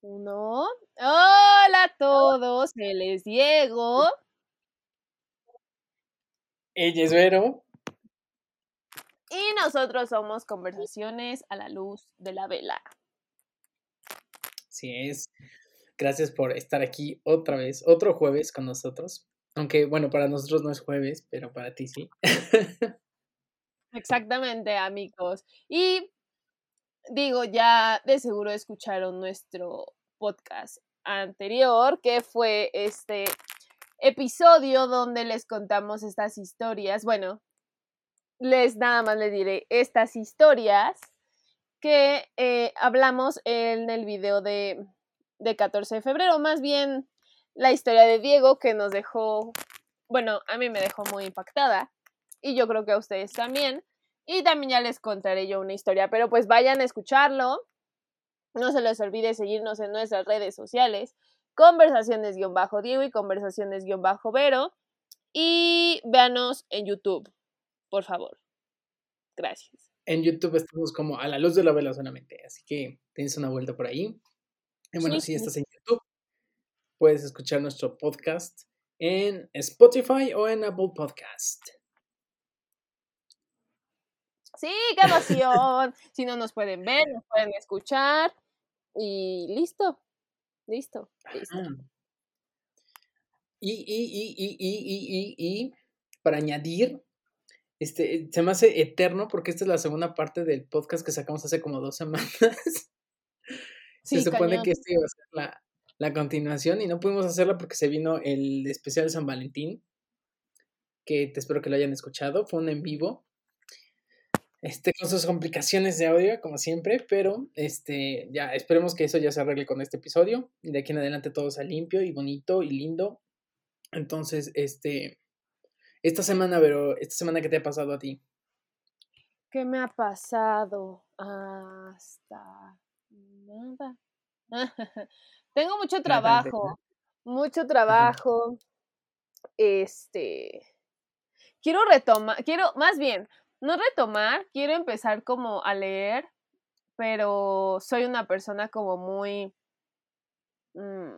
Uno. Hola a todos, él es Diego. Ella es Vero. Y nosotros somos Conversaciones a la Luz de la Vela. Así es. Gracias por estar aquí otra vez, otro jueves con nosotros. Aunque, bueno, para nosotros no es jueves, pero para ti sí. Exactamente, amigos. Y digo, ya de seguro escucharon nuestro podcast anterior, que fue este episodio donde les contamos estas historias. Bueno, les nada más les diré estas historias que eh, hablamos en el video de, de 14 de febrero, más bien la historia de Diego que nos dejó, bueno, a mí me dejó muy impactada y yo creo que a ustedes también. Y también ya les contaré yo una historia, pero pues vayan a escucharlo. No se les olvide seguirnos en nuestras redes sociales, conversaciones-diego y conversaciones-vero. Y véanos en YouTube, por favor. Gracias. En YouTube estamos como a la luz de la vela solamente, así que tienes una vuelta por ahí. Y bueno, si estás en YouTube, puedes escuchar nuestro podcast en Spotify o en Apple Podcast. Sí, qué emoción. si no nos pueden ver, nos pueden escuchar. Y listo. Listo. listo. Y, y, y, y, y, y, y, para añadir, este, se me hace eterno porque esta es la segunda parte del podcast que sacamos hace como dos semanas. se supone que esta iba a ser la, la continuación y no pudimos hacerla porque se vino el especial de San Valentín, que te espero que lo hayan escuchado, fue un en vivo este, con sus complicaciones de audio, como siempre, pero este, ya esperemos que eso ya se arregle con este episodio y de aquí en adelante todo sea limpio y bonito y lindo. Entonces, este, esta semana, pero esta semana, ¿qué te ha pasado a ti? ¿Qué me ha pasado? Hasta nada. Tengo mucho trabajo, mucho trabajo. Este, quiero retomar, quiero, más bien, no retomar, quiero empezar como a leer, pero soy una persona como muy... Mm,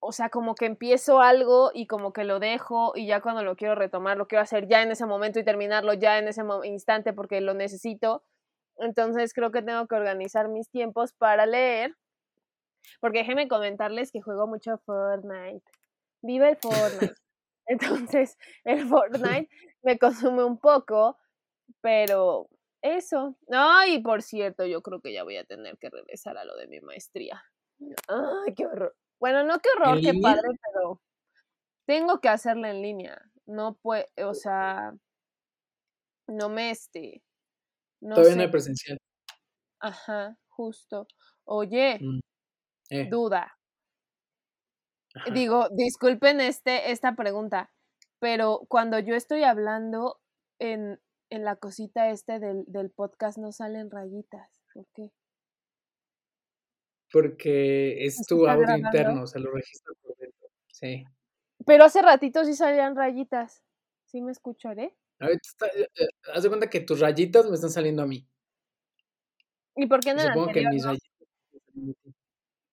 o sea, como que empiezo algo y como que lo dejo y ya cuando lo quiero retomar, lo quiero hacer ya en ese momento y terminarlo ya en ese instante porque lo necesito. Entonces creo que tengo que organizar mis tiempos para leer. Porque déjenme comentarles que juego mucho Fortnite. Vive el Fortnite. Entonces, el Fortnite me consume un poco, pero eso. Ay, por cierto, yo creo que ya voy a tener que regresar a lo de mi maestría. Ay, qué horror. Bueno, no qué horror, qué padre, pero tengo que hacerla en línea. No puede, o sea, no me este. Todavía no hay presencial. Ajá, justo. Oye, mm, eh. duda. Digo, disculpen este, esta pregunta, pero cuando yo estoy hablando en, en la cosita este del, del, podcast no salen rayitas. ¿Por qué? Porque es tu audio interno, se lo registra por dentro. Sí. Pero hace ratito sí salían rayitas. ¿Sí me escucharé? Ahorita eh, eh, haz de cuenta que tus rayitas me están saliendo a mí. ¿Y por qué no? Supongo que mis rayitas.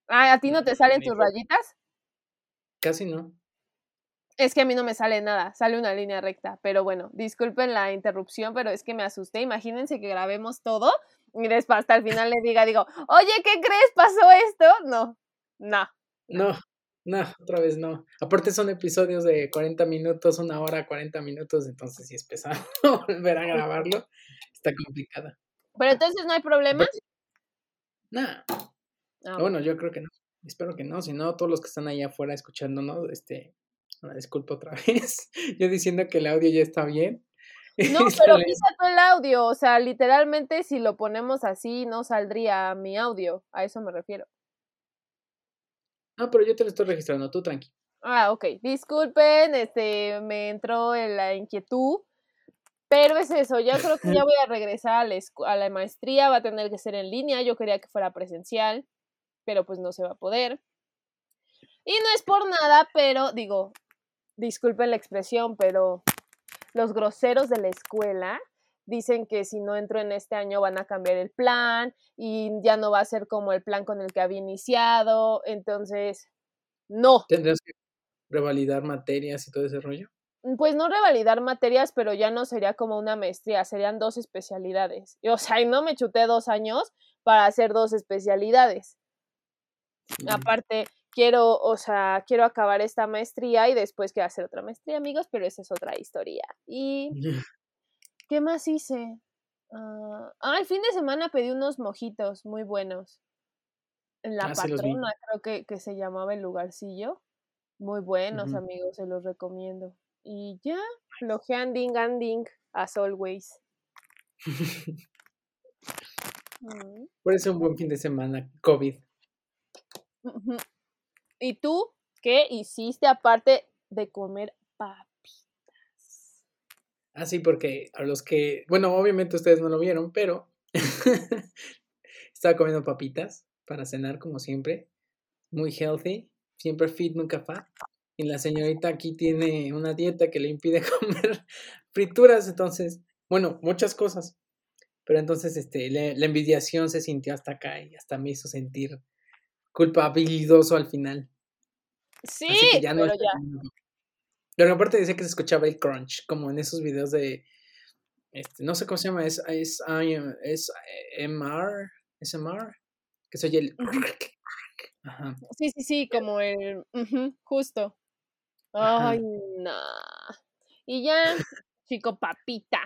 Ah, ¿a ti no te salen tus rayitas? Casi no. Es que a mí no me sale nada, sale una línea recta. Pero bueno, disculpen la interrupción, pero es que me asusté. Imagínense que grabemos todo y después hasta el final le diga, digo, oye, ¿qué crees? ¿Pasó esto? No, no. No, no, otra vez no. Aparte son episodios de 40 minutos, una hora, 40 minutos, entonces si es pesado volver a grabarlo. Está complicada. Pero entonces no hay problema. No. Ah, bueno, yo creo que no. Espero que no, si no, todos los que están ahí afuera escuchándonos, este, una disculpa otra vez, yo diciendo que el audio ya está bien. No, pero quita todo el audio, o sea, literalmente si lo ponemos así no saldría mi audio, a eso me refiero. No, pero yo te lo estoy registrando, tú tranqui. Ah, ok, disculpen, este, me entró en la inquietud, pero es eso, ya creo que ya voy a regresar a la, a la maestría, va a tener que ser en línea, yo quería que fuera presencial pero pues no se va a poder. Y no es por nada, pero digo, disculpen la expresión, pero los groseros de la escuela dicen que si no entro en este año van a cambiar el plan y ya no va a ser como el plan con el que había iniciado, entonces, no. ¿Tendrás que revalidar materias y todo ese rollo? Mm, pues no revalidar materias, pero ya no sería como una maestría, serían dos especialidades. o sea, y no me chuté dos años para hacer dos especialidades. Aparte, quiero, o sea, quiero acabar esta maestría y después quiero hacer otra maestría, amigos, pero esa es otra historia. Y, ¿qué más hice? ah, ah el fin de semana pedí unos mojitos muy buenos. En la ah, patrona, creo que, que, se llamaba el lugarcillo. Muy buenos, amigos, se los recomiendo. Y ya, flojeanding anding, as always. Mm. Por eso un buen fin de semana, COVID. ¿Y tú qué hiciste aparte de comer papitas? Ah, sí, porque a los que, bueno, obviamente ustedes no lo vieron, pero estaba comiendo papitas para cenar como siempre, muy healthy, siempre fit, nunca fat. Y la señorita aquí tiene una dieta que le impide comer frituras, entonces, bueno, muchas cosas. Pero entonces este, la envidiación se sintió hasta acá y hasta me hizo sentir culpabilidoso al final. Sí, pero ya. Pero aparte decía que se escuchaba el crunch, como en esos videos de, este, no sé cómo se llama, es, es, es MR, SMR, que se oye el... Ajá. Sí, sí, sí, como el... justo. Ay, no. Y ya, chico papita.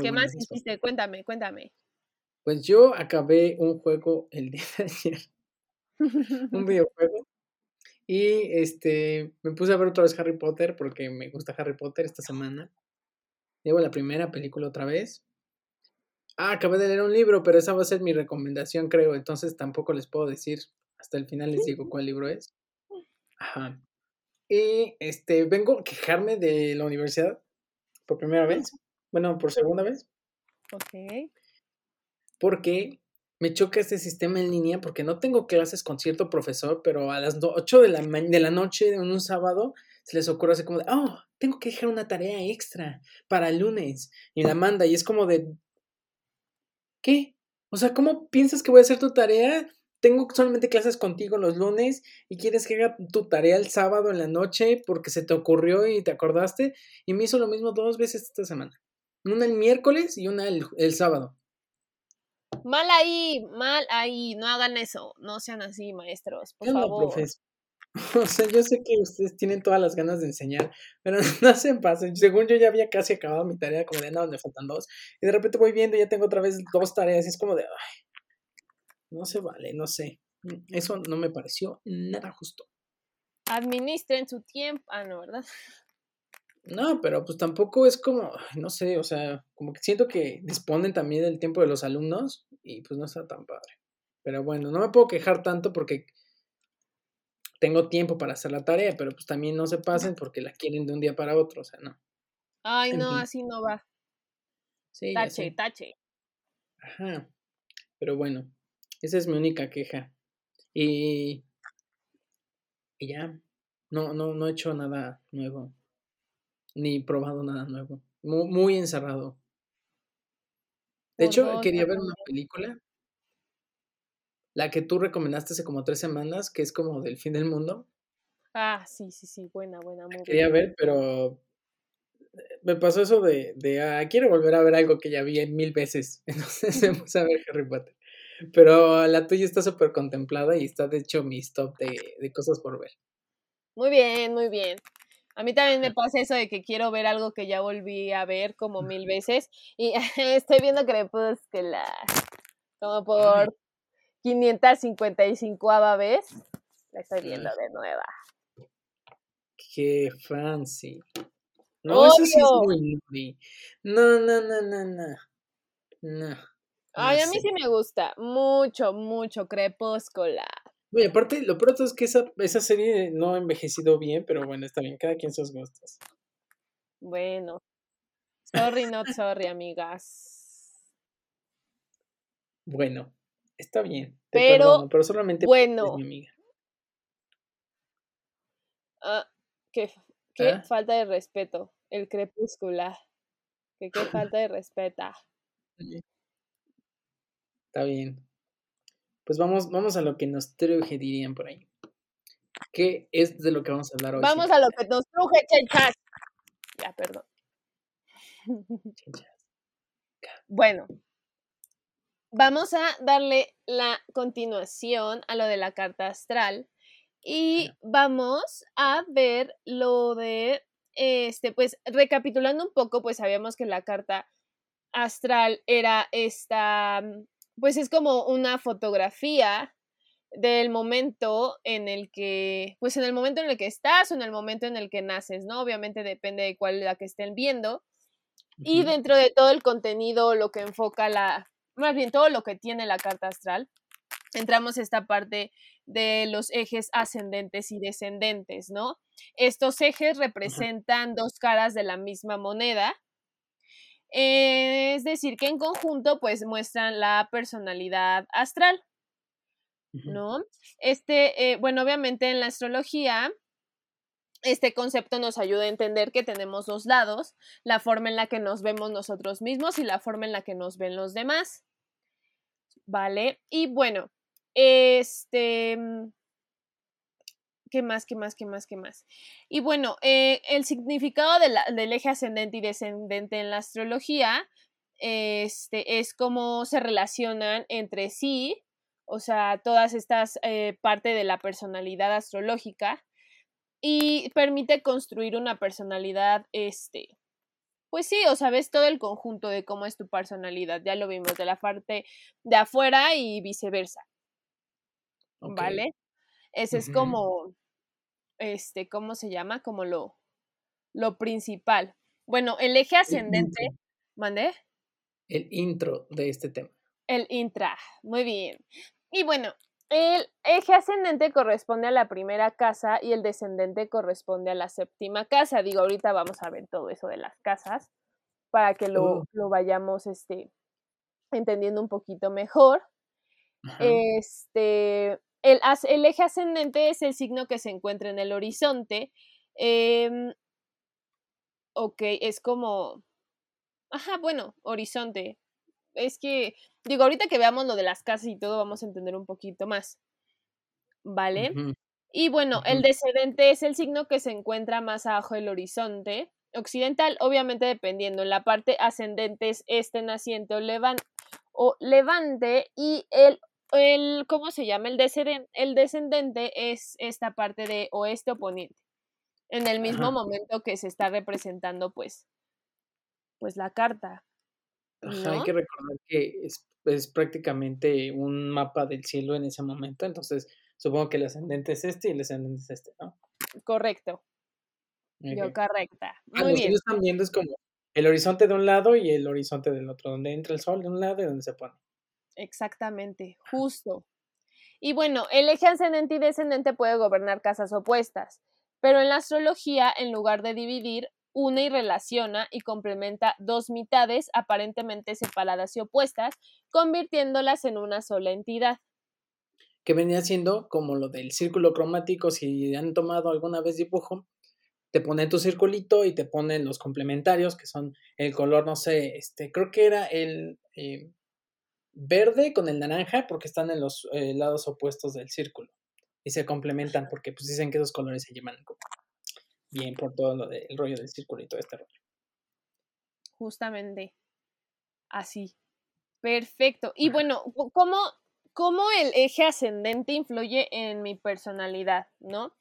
¿Qué más hiciste? Cuéntame, cuéntame. Pues yo acabé un juego el día de ayer. un videojuego. Y este me puse a ver otra vez Harry Potter porque me gusta Harry Potter esta semana. Llevo la primera película otra vez. Ah, acabé de leer un libro, pero esa va a ser mi recomendación, creo. Entonces tampoco les puedo decir. Hasta el final les digo cuál libro es. Ajá. Y este, vengo a quejarme de la universidad por primera vez. Bueno, por segunda vez. Ok. Porque me choca este sistema en línea porque no tengo clases con cierto profesor, pero a las 8 de la, de la noche en un sábado se les ocurre así como de, oh, tengo que dejar una tarea extra para el lunes. Y la manda y es como de, ¿qué? O sea, ¿cómo piensas que voy a hacer tu tarea? Tengo solamente clases contigo los lunes y quieres que haga tu tarea el sábado en la noche porque se te ocurrió y te acordaste. Y me hizo lo mismo dos veces esta semana. Una el miércoles y una el, sábado. Mal ahí, mal ahí, no hagan eso, no sean así, maestros, por favor. O sea, yo sé que ustedes tienen todas las ganas de enseñar, pero no se pasen. Según yo ya había casi acabado mi tarea, como de, no, me faltan dos. Y de repente voy viendo y ya tengo otra vez dos tareas y es como de, ay, no se vale, no sé. Mm, eso no me pareció nada justo. Administren su tiempo. Ah, no, ¿verdad? No, pero pues tampoco es como, no sé, o sea, como que siento que disponen también del tiempo de los alumnos y pues no está tan padre. Pero bueno, no me puedo quejar tanto porque tengo tiempo para hacer la tarea, pero pues también no se pasen porque la quieren de un día para otro, o sea, no. Ay, no, así no va. Sí, tache, tache. Ajá. Pero bueno, esa es mi única queja. Y, y ya, no, no, no he hecho nada nuevo. Ni probado nada nuevo. Muy, muy encerrado. De hecho, quería ver una película. La que tú recomendaste hace como tres semanas, que es como del fin del mundo. Ah, sí, sí, sí, buena, buena. Muy quería ver, pero me pasó eso de, de ah, quiero volver a ver algo que ya vi mil veces. Entonces puse a ver Harry Potter. Pero la tuya está súper contemplada y está de hecho mi stop de, cosas por ver. Muy bien, muy bien. A mí también me pasa eso de que quiero ver algo que ya volví a ver como mil veces. Y estoy viendo Crepúsculo. Como por 555 vez. La estoy viendo de nueva. Qué fancy. No, eso sí es muy No, no, no, no, no. No. Ay, a mí sí me gusta. Mucho, mucho Crepúsculo. Oye, aparte, lo pronto es que esa, esa serie no ha envejecido bien, pero bueno, está bien, cada quien sus gustos. Bueno. Sorry, not sorry, amigas. Bueno, está bien. pero, pero solamente bueno. mi amiga. Ah, qué, qué ¿Ah? falta de respeto. El crepúsculo. Que qué falta de respeto. Está bien. Pues vamos, vamos a lo que nos truje, dirían por ahí. ¿Qué es de lo que vamos a hablar hoy? Vamos a lo que nos truje, chenchas. Ya, perdón. Bueno, vamos a darle la continuación a lo de la carta astral y vamos a ver lo de, este, pues recapitulando un poco, pues sabíamos que la carta astral era esta, pues es como una fotografía del momento en el que, pues en el momento en el que estás o en el momento en el que naces, ¿no? Obviamente depende de cuál la que estén viendo. Y dentro de todo el contenido, lo que enfoca la, más bien todo lo que tiene la carta astral, entramos a esta parte de los ejes ascendentes y descendentes, ¿no? Estos ejes representan dos caras de la misma moneda. Es decir, que en conjunto, pues muestran la personalidad astral. ¿no? Este, eh, bueno, obviamente en la astrología, este concepto nos ayuda a entender que tenemos dos lados, la forma en la que nos vemos nosotros mismos y la forma en la que nos ven los demás. ¿Vale? Y bueno, este... ¿Qué más, qué más, qué más, qué más? Y bueno, eh, el significado del eje ascendente y descendente en la astrología este, es cómo se relacionan entre sí o sea, todas estas eh, parte de la personalidad astrológica y permite construir una personalidad, este, pues sí, o sea, ves todo el conjunto de cómo es tu personalidad, ya lo vimos de la parte de afuera y viceversa. ¿Vale? Ese es como, este, ¿cómo se llama? Como lo, lo principal. Bueno, el eje ascendente, ¿mandé? El intro de este tema. El intra, muy bien. Y bueno, el eje ascendente corresponde a la primera casa y el descendente corresponde a la séptima casa. Digo, ahorita vamos a ver todo eso de las casas para que lo, oh. lo vayamos este, entendiendo un poquito mejor. Este, el, el, eje ascendente es el signo que se encuentra en el horizonte. Eh, ok, es como... Ajá, bueno, horizonte. Es que Digo, ahorita que veamos lo de las casas y todo, vamos a entender un poquito más. ¿Vale? Y bueno, el descendente es el signo que se encuentra más abajo del horizonte occidental, obviamente dependiendo. En la parte ascendente es este naciente o, o levante y el, el, ¿cómo se llama? El, descendente, el descendente es esta parte de oeste o poniente. En el mismo momento que se está representando, pues, pues la carta. hay que recordar que es es prácticamente un mapa del cielo en ese momento, entonces supongo que el ascendente es este y el ascendente es este, ¿no? Correcto. Yo correcta. Ah, Muy bien. están viendo es como el horizonte de un lado y el horizonte del otro, donde entra el sol de un lado y donde se pone. Exactamente, justo. Y bueno, el eje ascendente y descendente puede gobernar casas opuestas, pero en la astrología, en lugar de dividir, une y relaciona y complementa dos mitades aparentemente separadas y opuestas, convirtiéndolas en una sola entidad. Que venía siendo como lo del círculo cromático, si han tomado alguna vez dibujo, te ponen tu circulito y te ponen los complementarios, que son el color, no sé, este, creo que era el eh, verde con el naranja, porque están en los eh, lados opuestos del círculo. Y se complementan porque pues dicen que esos colores se llevan bien por todo lo del rollo del círculo y todo este rollo. Justamente. Así. Perfecto. Y bueno, ¿cómo, ¿cómo el eje ascendente influye en mi personalidad, no?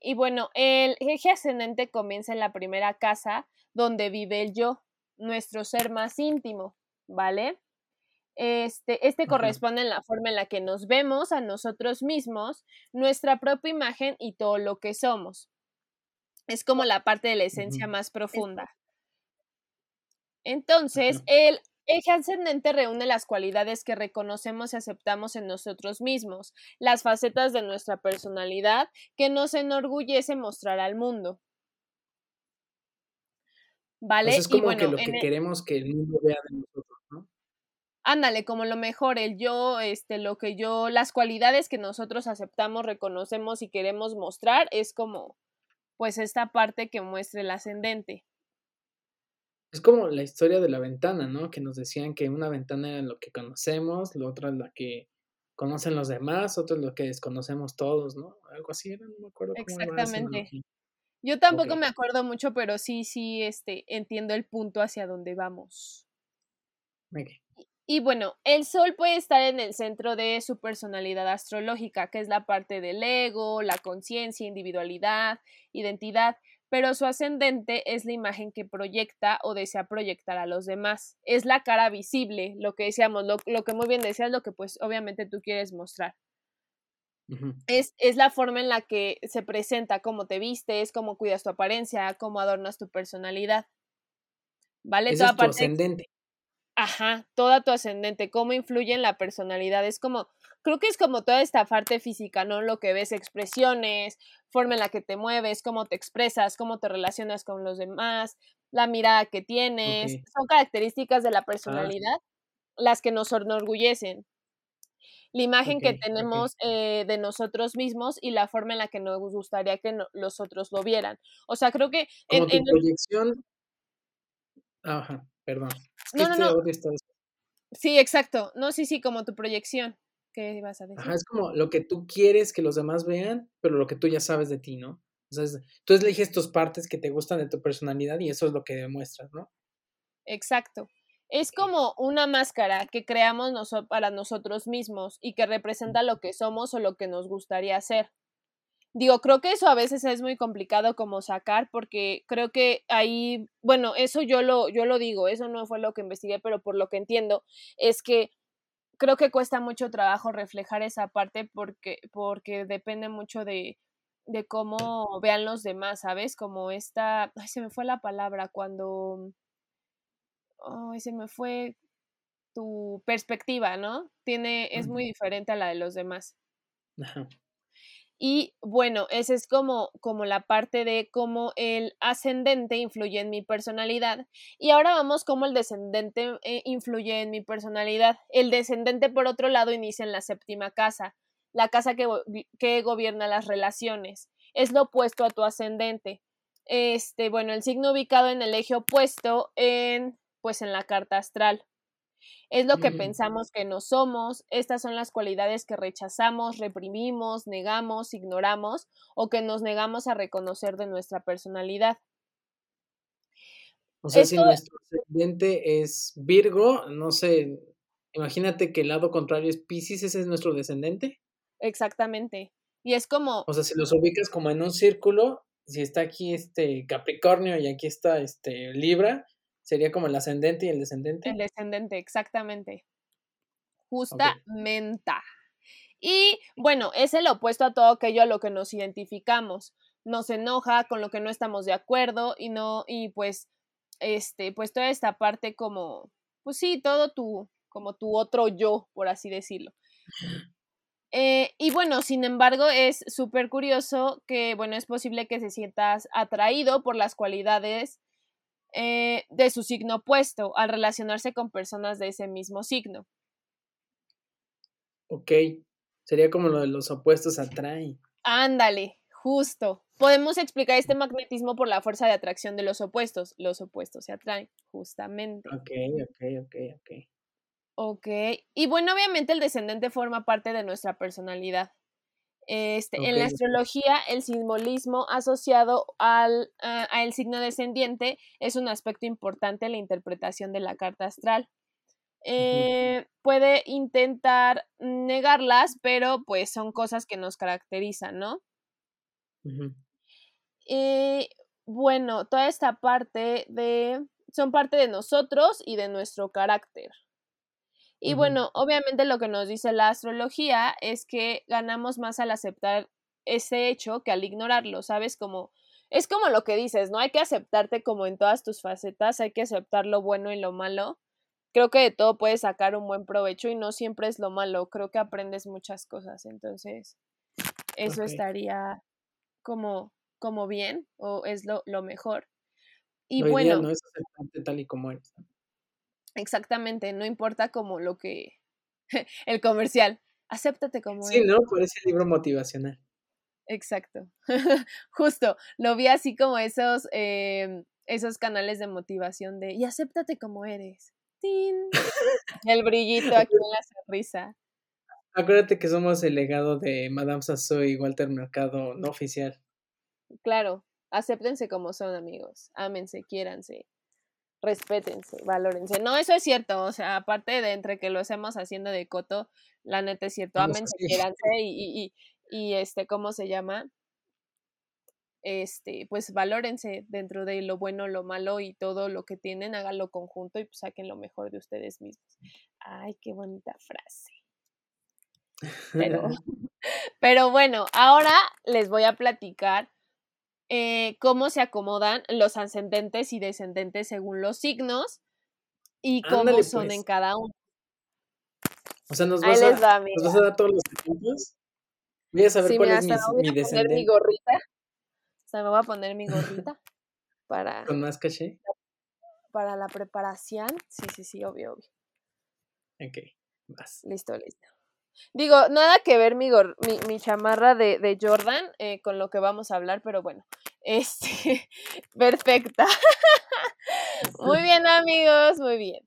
Y bueno, el eje ascendente comienza en la primera casa donde vive el yo, nuestro ser más íntimo, ¿vale? Este, este corresponde en la forma en la que nos vemos a nosotros mismos, nuestra propia imagen y todo lo que somos. Es como la parte de la esencia más profunda. Entonces, el eje ascendente reúne las cualidades que reconocemos y aceptamos en nosotros mismos, las facetas de nuestra personalidad que nos enorgullece mostrar al mundo. Pues ¿Vale? es como que lo que queremos que el mundo vea de nosotros, ¿no? Ándale, como lo mejor, el yo, este, lo que yo, las cualidades que nosotros aceptamos, reconocemos y queremos mostrar, es como pues esta parte que muestra el ascendente. Es como la historia de la ventana, ¿no? Que nos decían que una ventana era lo que conocemos, la otra es la que conocen los demás, otra es lo que desconocemos todos, ¿no? Algo así era, no me acuerdo. Cómo Exactamente. Yo tampoco me acuerdo mucho, pero sí, sí, este, entiendo el punto hacia donde vamos. Y bueno, el sol puede estar en el centro de su personalidad astrológica, que es la parte del ego, la conciencia, individualidad, identidad, pero su ascendente es la imagen que proyecta o desea proyectar a los demás. Es la cara visible, lo que decíamos, lo, que muy bien decías, lo que pues obviamente tú quieres mostrar. es, es, la forma en la que se presenta, cómo te vistes, cómo cuidas tu apariencia, cómo adornas tu personalidad. ¿Vale? es tu ascendente. Ajá, toda tu ascendente, cómo influye en la personalidad. Es como, creo que es como toda esta parte física, ¿no? Lo que ves, expresiones, forma en la que te mueves, cómo te expresas, cómo te relacionas con los demás, la mirada que tienes. Son características de la ah, personalidad las que nos enorgullecen. La imagen que tenemos eh, de nosotros mismos y la forma en la que nos gustaría que los otros lo vieran. O sea, creo que... en, tu proyección... Ajá, perdón. No, no, no. Sí, exacto. No, sí, sí, como tu proyección. ¿Qué ibas a decir? Ajá, es como lo que tú quieres que los demás vean, pero lo que tú ya sabes de ti, ¿no? Sea, tú eliges tus partes que te gustan de tu personalidad y eso es lo que demuestras, ¿no? Exacto. Es como una máscara que creamos para nosotros mismos y que representa lo que somos o lo que nos gustaría ser. Digo, creo que eso a veces es muy complicado como sacar porque creo que ahí, bueno, eso yo lo, yo lo digo, eso no fue lo que investigué, pero por lo que entiendo es que creo que cuesta mucho trabajo reflejar esa parte porque, porque depende mucho de, de cómo vean los demás, ¿sabes? Como esta, ay, se me fue la palabra cuando, ay, se me fue tu perspectiva, ¿no? Tiene, es muy diferente a la de los demás. Ajá. Y bueno, esa es como, como la parte de cómo el ascendente influye en mi personalidad. Y ahora vamos cómo el descendente eh, influye en mi personalidad. El descendente, por otro lado, inicia en la séptima casa, la casa que, que gobierna las relaciones. Es lo opuesto a tu ascendente. Este, bueno, el signo ubicado en el eje opuesto en, pues en la carta astral. Es lo que mm. pensamos que no somos, estas son las cualidades que rechazamos, reprimimos, negamos, ignoramos o que nos negamos a reconocer de nuestra personalidad. O sea, si nuestro ascendente es Virgo, no sé, imagínate que el lado contrario es Pisces, ese es nuestro descendente. Exactamente. Y es como... O sea, si los ubicas como en un círculo, si está aquí este Capricornio y aquí está este Libra, Sería como el ascendente y el descendente. El descendente, exactamente. Justamente. Y bueno, es el opuesto a todo aquello a lo que nos identificamos. Nos enoja con lo que no estamos de acuerdo y no, y pues, este, pues toda esta parte como, pues sí, todo tu, como tu otro yo, por así decirlo. Eh, y bueno, sin embargo, es súper curioso que, bueno, es posible que se sientas atraído por las cualidades eh, de su signo opuesto al relacionarse con personas de ese mismo signo. Ok, sería como lo de los opuestos atraen. Ándale, justo. Podemos explicar este magnetismo por la fuerza de atracción de los opuestos. Los opuestos se atraen, justamente. Ok, ok, ok, ok. Ok, y bueno, obviamente el descendente forma parte de nuestra personalidad. Este, En la astrología, el simbolismo asociado al a signo descendiente es un aspecto importante en la interpretación de la carta astral. Eh, puede intentar negarlas, pero pues son cosas que nos caracterizan, ¿no? Eh, bueno, toda esta parte de... son parte de nosotros y de nuestro carácter. Y bueno, obviamente lo que nos dice la astrología es que ganamos más al aceptar ese hecho que al ignorarlo, ¿sabes? Como es como lo que dices, ¿no? Hay que aceptarte como en todas tus facetas, hay que aceptar lo bueno y lo malo. Creo que de todo puedes sacar un buen provecho y no siempre es lo malo, creo que aprendes muchas cosas, entonces eso estaría como, como bien o es lo, lo mejor. Y bueno, no es aceptarte tal y como eres. Exactamente, no importa como lo que el comercial, acéptate como Sí, ¿no? Por ese libro motivacional. Exacto. Justo, lo vi así como esos, em, esos canales de motivación de y acéptate como eres. ¡Tin! El brillito aquí en la sonrisa. Acuérdate que somos el legado de Madame Sassou y Walter Mercado no oficial. Claro, acéptense como son, amigos. Ámense, quiéranse, respétense, valórense. No, eso es cierto. O sea, aparte de entre que lo hacemos haciendo de coto, la neta es cierto. Quiéranse y, y, y, este, ¿cómo se llama? Este, pues valórense dentro de lo bueno, lo malo y todo lo que tienen, háganlo conjunto y pues, saquen lo mejor de ustedes mismos. Ay, qué bonita frase. Pero, pero bueno, ahora les voy a platicar eh, cómo se acomodan los ascendentes y descendentes según los signos y cómo son en pues. cada uno. O sea, nos vas, a, nos vas a dar todos los ejemplos. Voy a saber cuál es mi, mi descendente. Mi gorrita. O sea, me voy a poner mi gorrita para. ¿Con más caché? Para la preparación. Sí, sí, sí, obvio, obvio. Ok, vas. Listo, listo. Digo, nada que ver mi, mi, chamarra de, de Jordan eh, con lo que vamos a hablar, pero bueno, este, perfecta. muy bien, amigos, muy bien.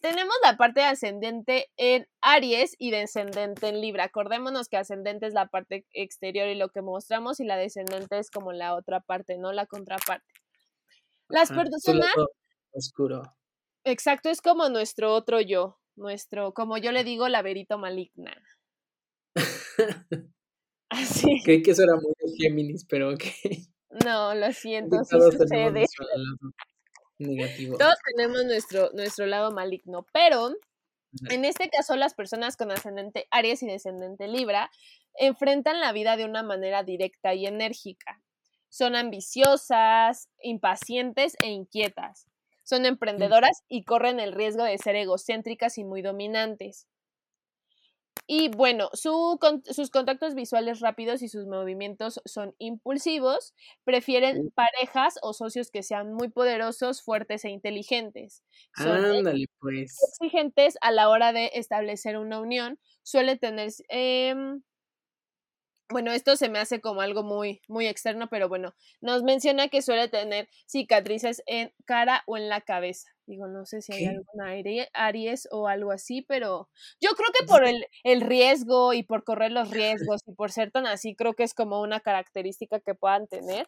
tenemos la parte de ascendente en Aries y descendente en Libra. Acordémonos que ascendente es la parte exterior y lo que mostramos y la descendente es como la otra parte, no la contraparte. Las personas... Oscuro. Exacto, es como nuestro otro yo nuestro, como yo le digo, laberito maligna. Así. Creí que eso era muy de Géminis, pero ok. No, lo siento, sí sucede. Negativo. Todos tenemos nuestro, nuestro lado maligno, pero en este caso las personas con ascendente Aries y descendente Libra enfrentan la vida de una manera directa y enérgica. Son ambiciosas, impacientes e inquietas. Son emprendedoras y corren el riesgo de ser egocéntricas y muy dominantes. Y bueno, sus contactos visuales rápidos y sus movimientos son impulsivos, prefieren parejas o socios que sean muy poderosos, fuertes e inteligentes. Son Ándale, pues. exigentes a la hora de establecer una unión, suele tener em, bueno, esto se me hace como algo muy, muy externo, pero bueno, nos menciona que suele tener cicatrices en cara o en la cabeza. Digo, no sé si hay alguna Aries o algo así, pero yo creo que por el, el, riesgo y por correr los riesgos y por ser tan así, creo que es como una característica que puedan tener.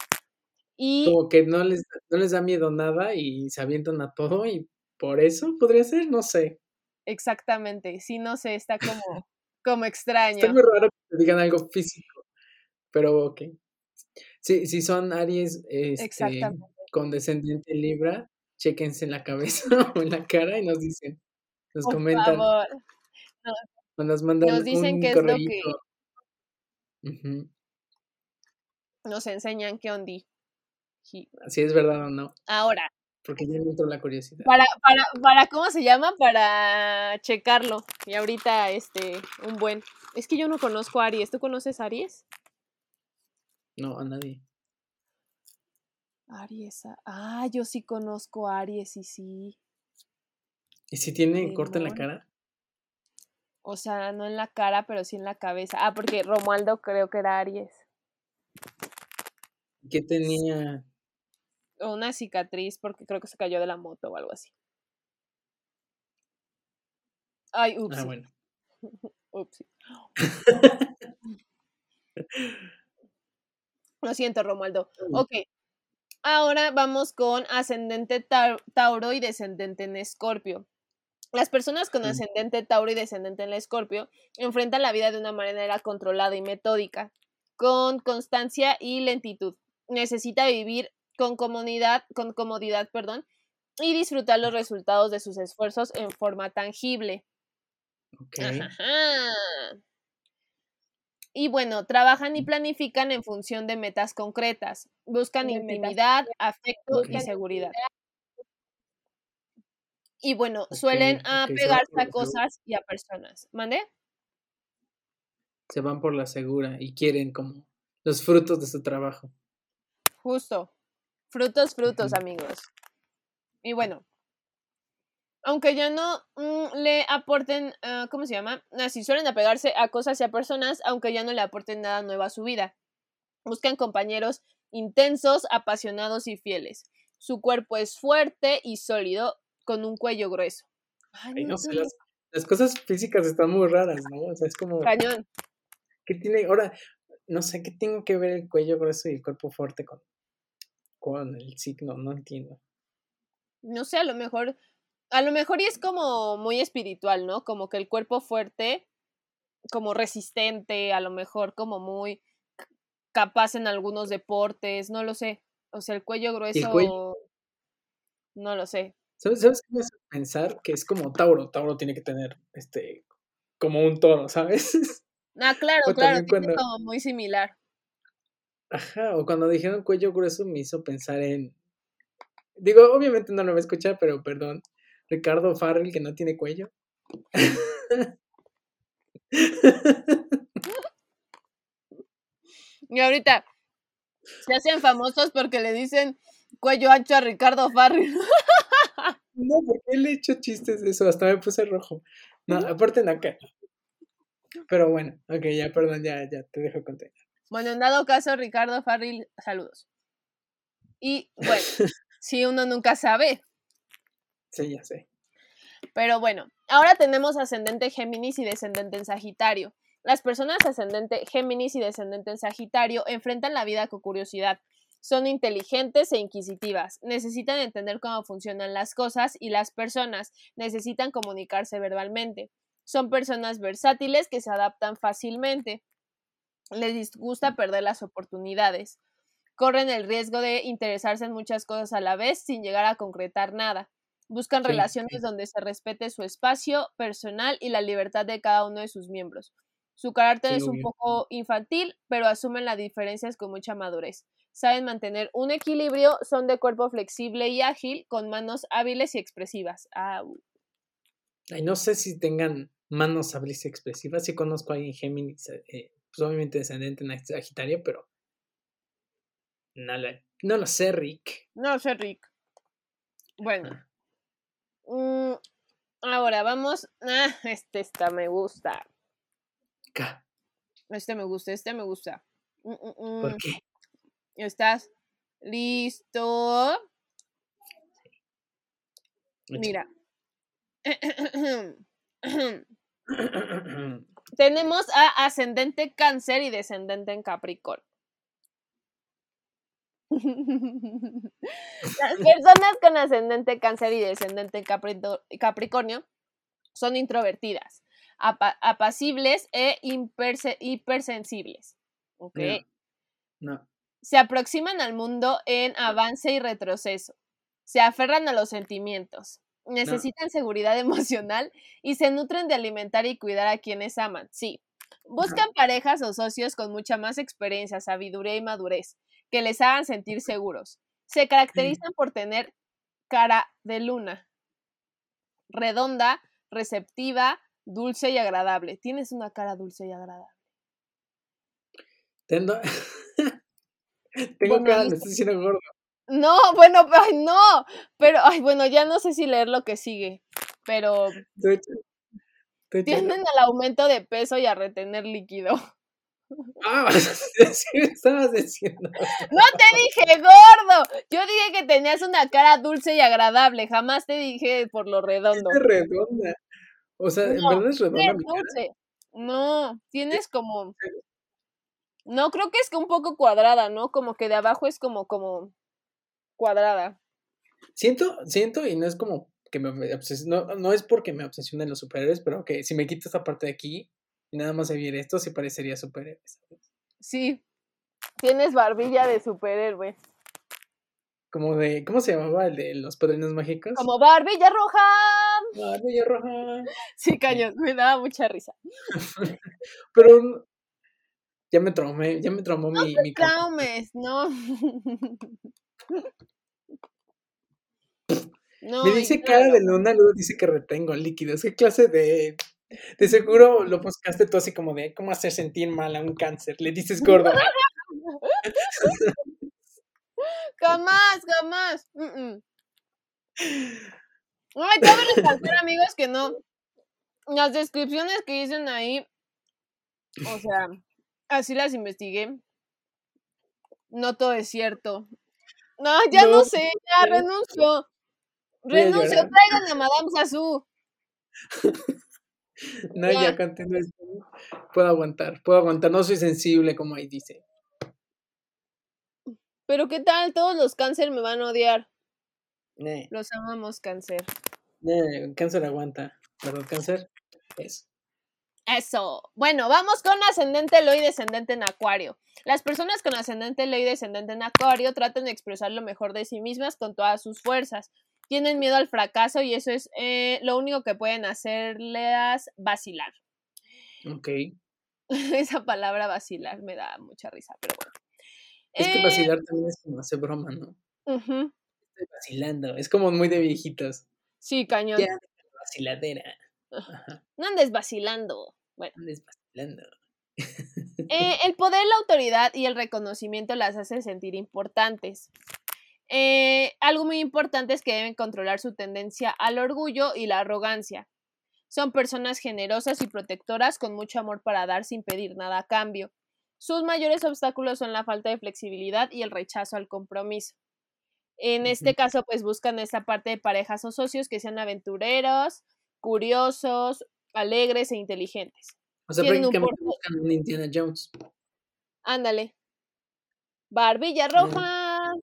Y... Como que no les, no les da miedo nada y se avientan a todo y por eso podría ser, no sé. Exactamente, sí, no sé, está como, como extraño. Está muy raro que te digan algo físico. Pero ok. Sí, si son Aries este, con descendiente Libra, chequense en la cabeza o en la cara y nos dicen, nos Por comentan. Favor. Nos, mandan nos dicen qué es lo que nos enseñan qué onda. Si es verdad o no. Ahora. Porque ya me entró la curiosidad. Para, para, para, ¿cómo se llama? Para checarlo. Y ahorita, este, un buen. Es que yo no conozco a Aries. ¿Tú conoces a Aries? No, a nadie. Aries. Ah, yo sí conozco a Aries y sí. ¿Y si tiene corte en la cara? O sea, no en la cara, pero sí en la cabeza. Ah, porque Romualdo creo que era Aries. ¿Qué tenía? Una cicatriz porque creo que se cayó de la moto o algo así. Ay, ups. Ah, bueno. ups. Lo siento, Romualdo. Ok. Ahora vamos con ascendente Tauro y descendente en Escorpio. Las personas con ascendente Tauro y descendente en Escorpio enfrentan la vida de una manera controlada y metódica, con constancia y lentitud. Necesita vivir con comodidad, con comodidad, perdón, y disfrutar los resultados de sus esfuerzos en forma tangible. Okay. Y bueno, trabajan y planifican en función de metas concretas. Buscan intimidad, afecto y seguridad. Y bueno, suelen apegarse a cosas y a personas. ¿Mande? Se van por la segura y quieren como los frutos de su trabajo. Justo. Frutos, frutos, amigos. Y bueno, aunque ya no mm, le aporten, ah, ¿cómo se llama? Así suelen apegarse a cosas y a personas, aunque ya no le aporten nada nuevo a su vida. Buscan compañeros intensos, apasionados y fieles. Su cuerpo es fuerte y sólido, con un cuello grueso. Ay, no, sé, las, cosas físicas están muy raras, ¿no? O sea, es como... Cañón. ¿Qué tiene? Ahora, no sé, ¿qué tiene que ver el cuello grueso y el cuerpo fuerte con, con el signo? No entiendo. No sé, a lo mejor, a lo mejor y es como muy espiritual, ¿no? Como que el cuerpo fuerte, como resistente, a lo mejor como muy capaz en algunos deportes, no lo sé. O sea, el cuello grueso. No lo sé. ¿Sabes, ¿Sabes qué me hace pensar? Que es como Tauro. Tauro tiene que tener este como un toro, ¿sabes? Ah, claro, claro, tiene como muy similar. Ajá, o cuando dijeron cuello grueso me hizo pensar en. Digo, obviamente no lo voy a escuchar, pero perdón. Ricardo Farrell que no tiene cuello. y ahorita, se hacen famosos porque le dicen cuello ancho a Ricardo Farri. No, porque él he hecho chistes de eso, hasta me puse rojo. No, aparte en acá. Pero bueno, ok, ya, perdón, ya, ya, te dejo contar. Bueno, en dado caso, Ricardo Farril, saludos. Y bueno, si uno nunca sabe. Sí, ya sé. Pero bueno, ahora tenemos ascendente Géminis y descendente en Sagitario. Las personas ascendente Géminis y descendente en Sagitario enfrentan la vida con curiosidad. Son inteligentes e inquisitivas. Necesitan entender cómo funcionan las cosas y las personas. Necesitan comunicarse verbalmente. Son personas versátiles que se adaptan fácilmente. Les gusta perder las oportunidades. Corren el riesgo de interesarse en muchas cosas a la vez sin llegar a concretar nada. Buscan relaciones donde se respete su espacio personal y la libertad de cada uno de sus miembros. Su carácter es un poco infantil, pero asumen las diferencias con mucha madurez. Saben mantener un equilibrio, son de cuerpo flexible y ágil, con manos hábiles y expresivas. Ay, no sé si tengan manos hábiles y expresivas. Sí conozco a alguien Géminis, eh, pues obviamente descendente en Sagitario, pero no lo, no lo sé, Rick. No lo sé, Rick. Bueno. Mm, ahora vamos. Ah, este está me gusta. Este me gusta, este me gusta. Mm, mm, ¿Por mm. qué? ¿Estás listo? Mira. Tenemos a ascendente cáncer y descendente en Capricornio. Las personas con ascendente cáncer y descendente en Capricornio son introvertidas apacibles e hipersensibles. ¿Ok? No. Se aproximan al mundo en avance y retroceso. Se aferran a los sentimientos. Necesitan seguridad emocional y se nutren de alimentar y cuidar a quienes aman. Sí. Buscan parejas o socios con mucha más experiencia, sabiduría y madurez, que les hagan sentir seguros. Se caracterizan por tener cara de luna, redonda, receptiva, dulce y agradable. Tienes una cara dulce y agradable. Tengo, Tengo cara, me estoy diciendo gordo. No, bueno, ay, no, pero, ay, bueno, ya no sé si leer lo que sigue, pero tienden al aumento de peso y a retener líquido. Ah, sí estabas diciendo. No te dije gordo, yo dije que tenías una cara dulce y agradable, jamás te dije por lo redondo. Es redonda. O sea, ¿en verdad es redonda No, tienes como... No, creo que es un poco cuadrada, ¿no? Como que de abajo es como, como cuadrada. Siento, siento, y no es como que me no, no es porque me obsesionen los superhéroes, pero que si me quito esta parte de aquí y nada más se viera esto, sí parecería superhéroe, Sí, tienes barbilla de superhéroe. Como de, ¿cómo se llamaba el de los padrinos mágicos? Como barbilla roja. Barbilla roja. Sí, cañón, me daba mucha risa. Pero ya me traumé, ya me traumó no mi, te traumes, no. me dice cara de luna, luego dice que retengo líquidos. ¿Qué clase de de seguro lo buscaste tú así como de cómo hacer sentir mal a un cáncer. Le dices gordo. jamás, jamás. Mm Ay, cabe resaltar, amigos, que no. Las descripciones que dicen ahí, o sea, así las investigué. No todo es cierto. No, ya no, sé, ya renuncio. Renuncio, traigan a Madame Sassou. no, ya, ya Puedo aguantar, puedo aguantar, no soy sensible como ahí dice. Pero qué tal, todos los cáncer me van a odiar. Los amamos cáncer. cáncer aguanta, pero cáncer es. Eso. Bueno, vamos con ascendente Leo y descendente en Acuario. Las personas con ascendente Leo y descendente en Acuario tratan de expresar lo mejor de sí mismas con todas sus fuerzas. Tienen miedo al fracaso y eso es eh, lo único que pueden hacerles vacilar. Ok. Esa palabra vacilar me da mucha risa, pero bueno. Es que vacilar eh, también es como hacer broma, ¿no? Estoy vacilando. Es como muy de viejitas. Sí, cañón. Ya, vaciladera. No andes vacilando. Bueno. andes vacilando. Eh, el poder, la autoridad y el reconocimiento las hacen sentir importantes. Eh, algo muy importante es que deben controlar su tendencia al orgullo y la arrogancia. Son personas generosas y protectoras con mucho amor para dar sin pedir nada a cambio. Sus mayores obstáculos son la falta de flexibilidad y el rechazo al compromiso. En este caso, pues buscan esa parte de parejas o socios que sean aventureros, curiosos, alegres e inteligentes. O sea, prácticamente buscan un Indiana Jones. Ándale. Barbilla roja.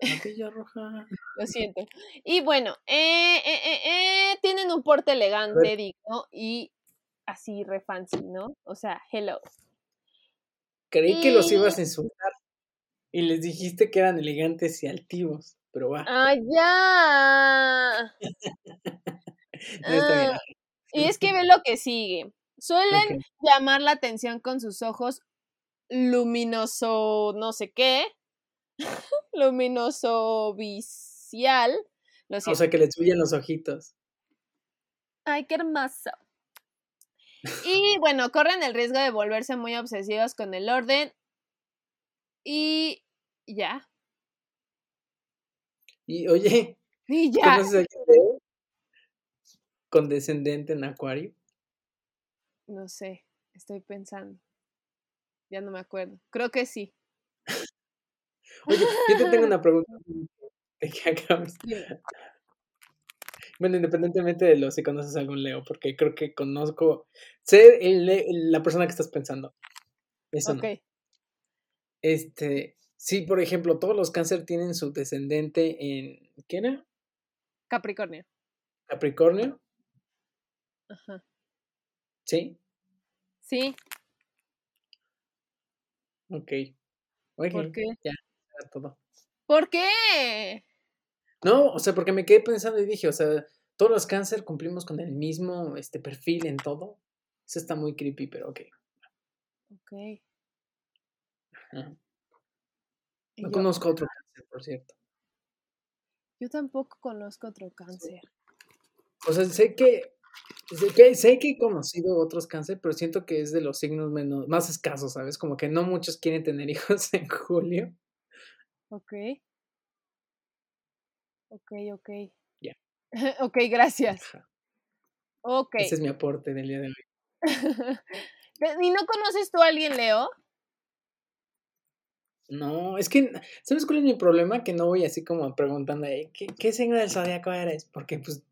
Barbilla roja. Lo siento. Y bueno, eh, eh, eh, tienen un porte elegante, digno y así re fancy, ¿no? O sea, hello. Creí que los ibas a insultar y les dijiste que eran elegantes y altivos, pero va. ¡Ah, ya! Ah, y es que ve lo que sigue. Suelen llamar la atención con sus ojos luminoso, no sé qué, luminoso vicial. o sea, que les brillan los ojitos. Ay, qué hermoso. Y bueno, corren el riesgo de volverse muy obsesivos con el orden. Y ya. Y oye, y ya. Condescendente en Acuario? No sé, estoy pensando. Ya no me acuerdo. Creo que sí. Oye, yo te tengo una pregunta Bueno, independientemente de lo si conoces a algún Leo, porque creo que conozco, sé la persona que estás pensando. Eso no. Este, sí, por ejemplo, todos los cáncer tienen su descendente en, ¿qué era? Capricornio. Capricornio. Ajá. ¿Sí? Sí. Ok. ¿Por qué? Ya, todo. ¿Por qué? No, o sea, porque me quedé pensando y dije, o sea, todos los cáncer cumplimos con el mismo este perfil en todo. Eso está muy creepy, pero ok. Ok. No conozco otro cáncer, por cierto. Yo tampoco conozco otro cáncer. O sea, sé que, que sé que he conocido otros cáncer, pero siento que es de los signos menos más escasos, ¿sabes? Como que no muchos quieren tener hijos en julio. Ok. Ok, ok. Ya. ok, gracias. Ok. Ese es mi aporte del día de hoy. ¿Y no conoces tú a alguien, Leo? No, es que, ¿sabes cuál es mi problema? Que no voy así como preguntando, ¿qué, qué signo del zodiaco eres? Porque, pues,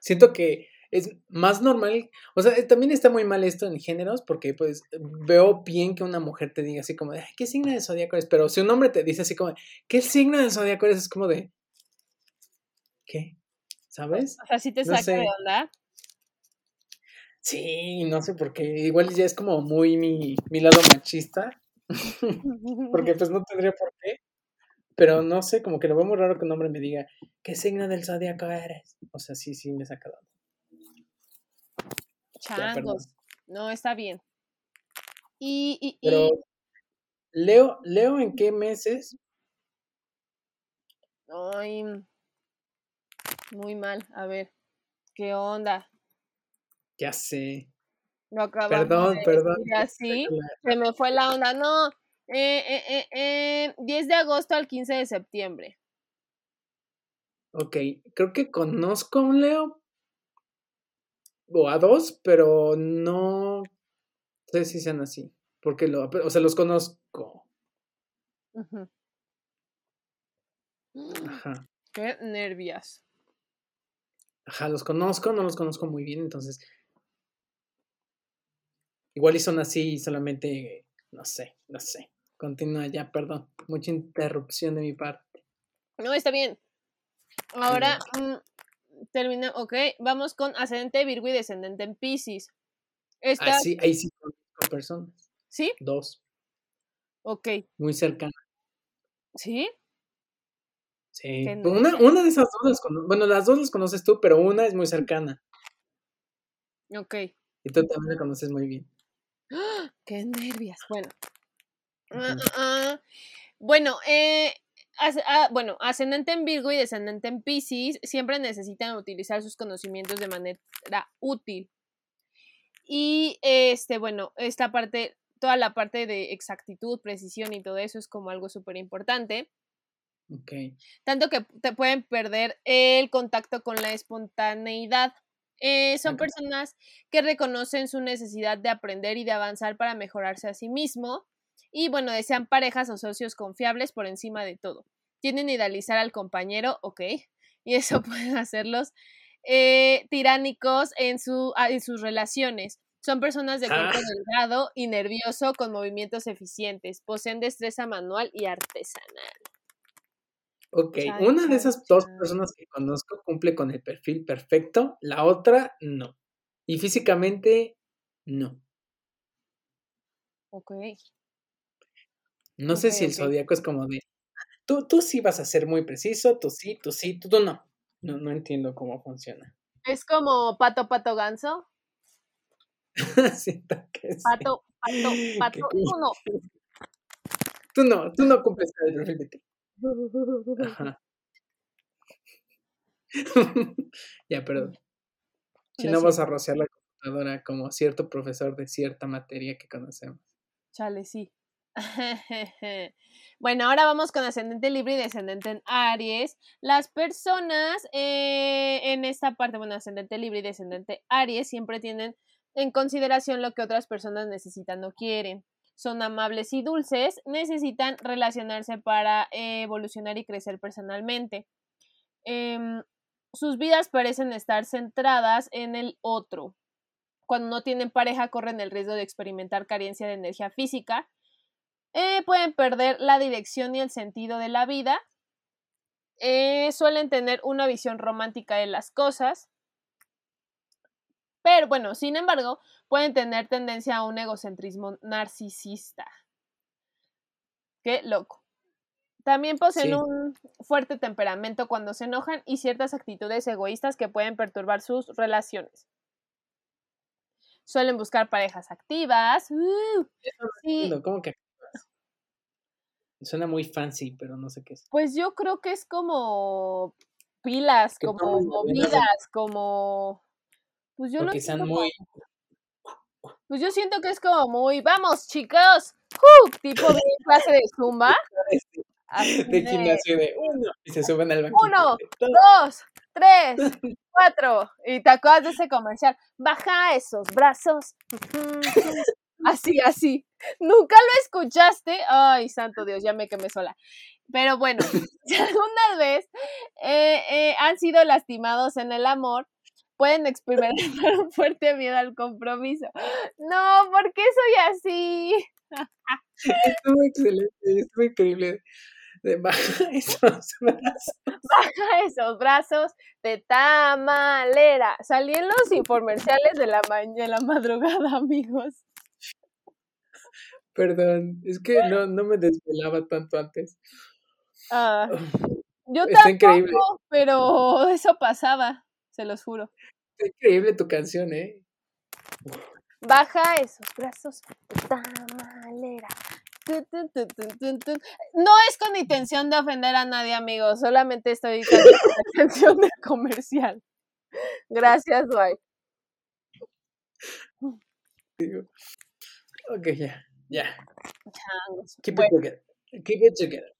siento que es más normal, o sea, también está muy mal esto en géneros, porque, pues, veo bien que una mujer te diga así como de, ¿qué signo del zodiaco eres? Pero si un hombre te dice así como, ¿qué signo del zodiaco eres? Es como de, ¿qué? ¿Sabes? O sea, ¿sí te saca de onda? Sí, no sé por qué. Igual ya es como muy mi, mi lado machista. Porque pues no tendría por qué. Pero no sé, como que lo veo muy raro que un hombre me diga, ¿qué signo del zodiaco eres? O sea, sí, sí, me saca de Changos. no, está bien. Y, y, Pero, Leo, Leo, ¿en qué meses? Ay, muy mal. A ver, ¿qué onda? Ya sé. No acabamos perdón, perdón. así, se me fue la onda. No, eh, eh, eh, 10 eh, de agosto al 15 de septiembre. Ok, creo que conozco a un Leo. O a dos, pero no sé si sean así. Porque lo, o sea, los conozco. Ajá. Qué nervias. Ajá, los conozco, no los conozco muy bien, entonces. Igual y son así solamente, no sé, no sé. Continúa ya, perdón. Mucha interrupción de mi parte. No, está bien. Ahora, mm, termina, ok. Vamos con ascendente Virgo y descendente en Pisces. Ah, sí, ahí sí personas. ¿Sí? Dos. Ok. Muy cercanas. ¿Sí? Sí. Una, una de esas dos las conozco. Bueno, las dos las conoces tú, pero una es muy cercana. Ok. Y tú también la conoces muy bien. ¡Ah! ¡Qué nervias! Bueno. Ah, ah, bueno, eh, bueno, ascendente en Virgo y descendente en Pisces siempre necesitan utilizar sus conocimientos de manera útil. Y este, bueno, esta parte, toda la parte de exactitud, precisión y todo eso es como algo súper importante. Tanto que te pueden perder el contacto con la espontaneidad. Eh, son personas que reconocen su necesidad de aprender y de avanzar para mejorarse a sí mismo. Y bueno, desean parejas o socios confiables por encima de todo. Tienen idealizar al compañero, ok, y eso puede hacerlos eh, tiránicos en, su, ah, en sus relaciones. Son personas de cuerpo ah. delgado y nervioso con movimientos eficientes. Poseen destreza manual y artesanal. Ok, una de esas dos personas que conozco cumple con el perfil perfecto, la otra no. Y físicamente, no. Ok. No sé si el zodiaco es como de, tú, tú sí vas a ser muy preciso, tú sí, tú sí, tú, no. No, no entiendo cómo funciona. ¿Es como pato, pato, ganso? Siento que sí. Pato, pato, pato, tú no. Tú no, tú no cumples el perfil de ti. ya, perdón. Si no vas a rociar la computadora como cierto profesor de cierta materia que conocemos. Chale, sí. bueno, ahora vamos con ascendente libre y descendente en Aries. Las personas eh, en esta parte, bueno, ascendente libre y descendente Aries siempre tienen en consideración lo que otras personas necesitan o quieren son amables y dulces, necesitan relacionarse para evolucionar y crecer personalmente. Em, sus vidas parecen estar centradas en el otro. Cuando no tienen pareja corren el riesgo de experimentar carencia de energía física. Eh, pueden perder la dirección y el sentido de la vida. Eh, suelen tener una visión romántica de las cosas. Pero bueno, sin embargo, pueden tener tendencia a un egocentrismo narcisista. Qué loco. También poseen un fuerte temperamento cuando se enojan y ciertas actitudes egoístas que pueden perturbar sus relaciones. Suelen buscar parejas activas. Uh, ¿Cómo que Suena muy fancy, pero no sé qué es. Pues yo creo que es como pilas, como movidas, como pues yo Porque lo muy... Pues yo siento que es como muy, vamos chicos, tipo de clase de zumba. de gimnasio de uno y se suben al banquito. Uno, dos, tres, cuatro. Y te acuerdas de ese comercial. Baja esos brazos. Así, así. ¿Nunca lo escuchaste? Ay, santo Dios, ya me quemé sola. Pero bueno, si alguna vez eh, eh, han sido lastimados en el amor, pueden experimentar un fuerte miedo al compromiso. No, ¿por qué soy así? Estuvo excelente, estuvo increíble. Baja esos brazos. Baja esos brazos de tamalera. Salí en los infomerciales de la, de la madrugada, amigos. Perdón, es que no, no me desvelaba tanto antes. Ah, yo tampoco, pero eso pasaba se los juro. Es increíble tu canción, ¿eh? Baja esos brazos tamalera. No es con intención de ofender a nadie, amigos. Solamente estoy con intención de comercial. Gracias, Dwight. Ok, ya, ya. Keep it together. Keep it together.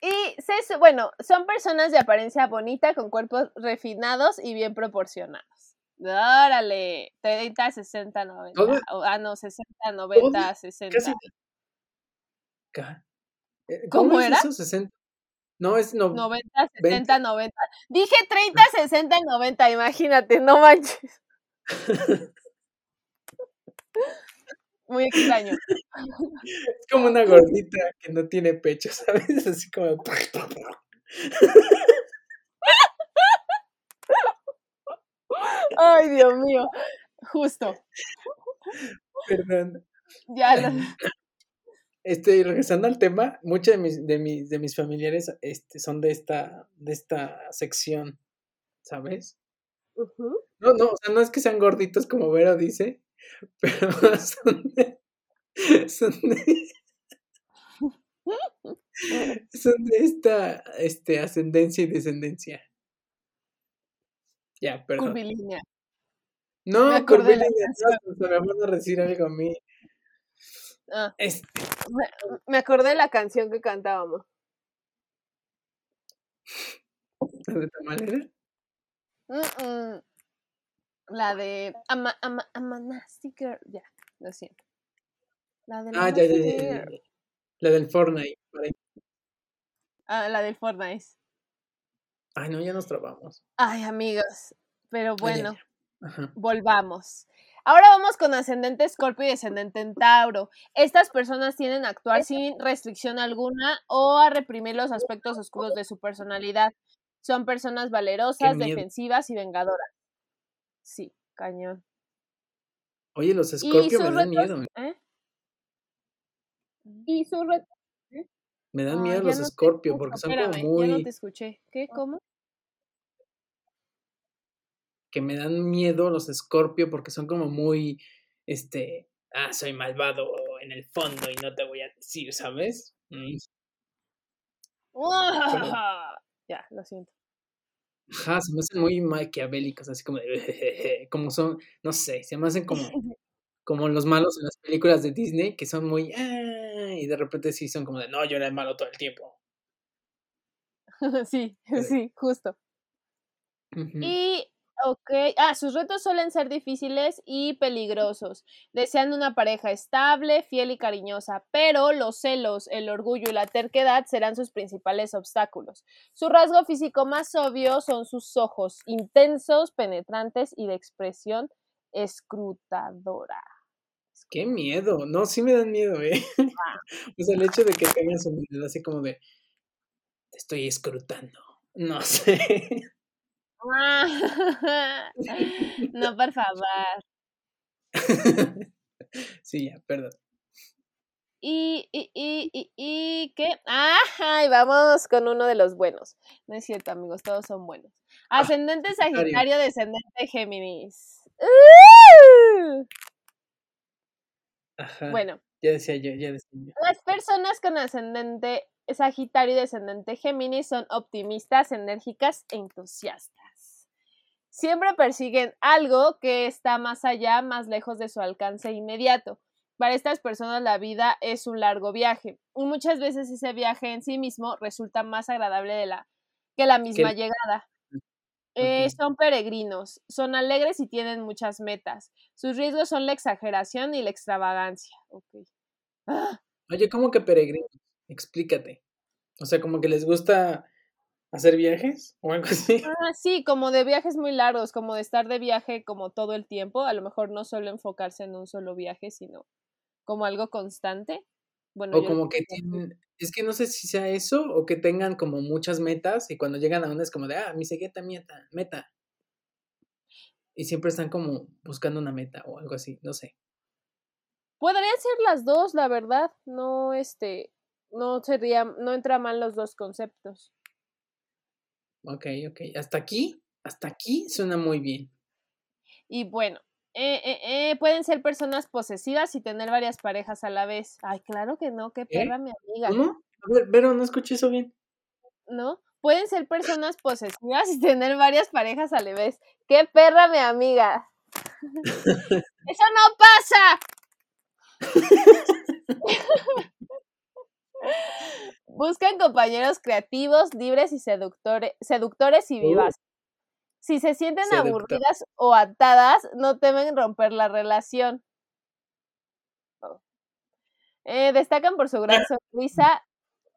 Y, bueno, son personas de apariencia bonita, con cuerpos refinados y bien proporcionados. Órale, 30, 60, 90. ah, no, 60, 90, 60. ¿Cómo, era? Eso? 60. No, es no, 90, 60, 90. Dije 30, 60 y 90, imagínate, no manches. Muy extraño. Es como una gordita que no tiene pecho, ¿sabes? Así como. Ay, Dios mío. Justo. Perdón. Ya lo... Este, regresando al tema, muchos de mis, de mis, de mis familiares este, son de esta, de esta sección, ¿sabes? No, no, o sea, no es que sean gorditos como Vero dice, pero son de, son de, son de esta este, ascendencia y descendencia. Ya, perdón. Curvilínea. No, curvilínea, no, me van a decir algo a mí. Ah. Me, acordé de la canción que cantábamos. ¿La de Tamalera? La de ama, ama, Girl. Ya, lo siento. La de ah, ya, ya, ya, La del Fortnite. Ah, la del Fortnite. Ay, no, ya nos trabamos. Ay, amigos. Pero bueno, volvamos. Ahora vamos con ascendente Escorpio y descendente en Tauro. Estas personas tienden a actuar sin restricción alguna o a reprimir los aspectos oscuros de su personalidad. Son personas valerosas, defensivas y vengadoras. Sí, cañón. Oye, los Escorpio me dan miedo. ¿eh? Y su reto. ¿eh? Me dan miedo los Escorpio porque son como muy. Ya no te escuché. ¿Qué? ¿Cómo? que me dan miedo los Scorpio porque son como muy, este, ah, soy malvado en el fondo y no te voy a decir, ¿sabes? Mm. Ya, lo siento. Ajá, se me hacen muy maquiavélicos, así como de, como son, no sé, se me hacen como, como los malos en las películas de Disney, que son muy, ah", y de repente sí son como de, no, yo era el malo todo el tiempo. sí, sí, justo. Y Ok, ah, sus retos suelen ser difíciles y peligrosos. Desean una pareja estable, fiel y cariñosa, pero los celos, el orgullo y la terquedad serán sus principales obstáculos. Su rasgo físico más obvio son sus ojos, intensos, penetrantes y de expresión escrutadora. Qué miedo, no, sí me dan miedo, ¿eh? Ah. o sea, el hecho de que tengan su mirada así como de, te estoy escrutando, no sé. no, por favor. sí, ya, perdón. Y, y, y, y, y ¿qué? ¡Ay! Vamos con uno de los buenos. No es cierto, amigos, todos son buenos. Ah, ascendente Sagitario, descendente Géminis. Ajá. Bueno. Ya decía yo, ya decía yo. Las personas con ascendente Sagitario y descendente Géminis son optimistas, enérgicas e entusiastas siempre persiguen algo que está más allá, más lejos de su alcance inmediato. Para estas personas la vida es un largo viaje y muchas veces ese viaje en sí mismo resulta más agradable de la, que la misma llegada. Eh, son peregrinos, son alegres y tienen muchas metas. Sus riesgos son la exageración y la extravagancia. ¡Ah! Oye, ¿cómo que peregrinos? Explícate. O sea, como que les gusta hacer viajes o algo así. Ah, sí, como de viajes muy largos, como de estar de viaje como todo el tiempo, a lo mejor no solo enfocarse en un solo viaje, sino como algo constante. Bueno, o como que tienen, es que no sé si sea eso o que tengan como muchas metas y cuando llegan a una es como de, ah, mi siguiente meta, meta. Y siempre están como buscando una meta o algo así, no sé. Podrían ser las dos, la verdad. No, este, no sería, no entra mal los dos conceptos. Ok, ok. Hasta aquí, hasta aquí suena muy bien. Y bueno, eh, eh, eh, pueden ser personas posesivas y tener varias parejas a la vez. Ay, claro que no, qué perra mi amiga. ¿Cómo? A ver, pero no escuché eso bien. ¿No? Pueden ser personas posesivas y tener varias parejas a la vez. ¡Qué perra mi amiga! ¡Eso no pasa! Buscan compañeros creativos, libres y seductores, seductores y vivas. Si se sienten aburridas o atadas, no temen romper la relación. Oh. Eh, destacan por su gran sonrisa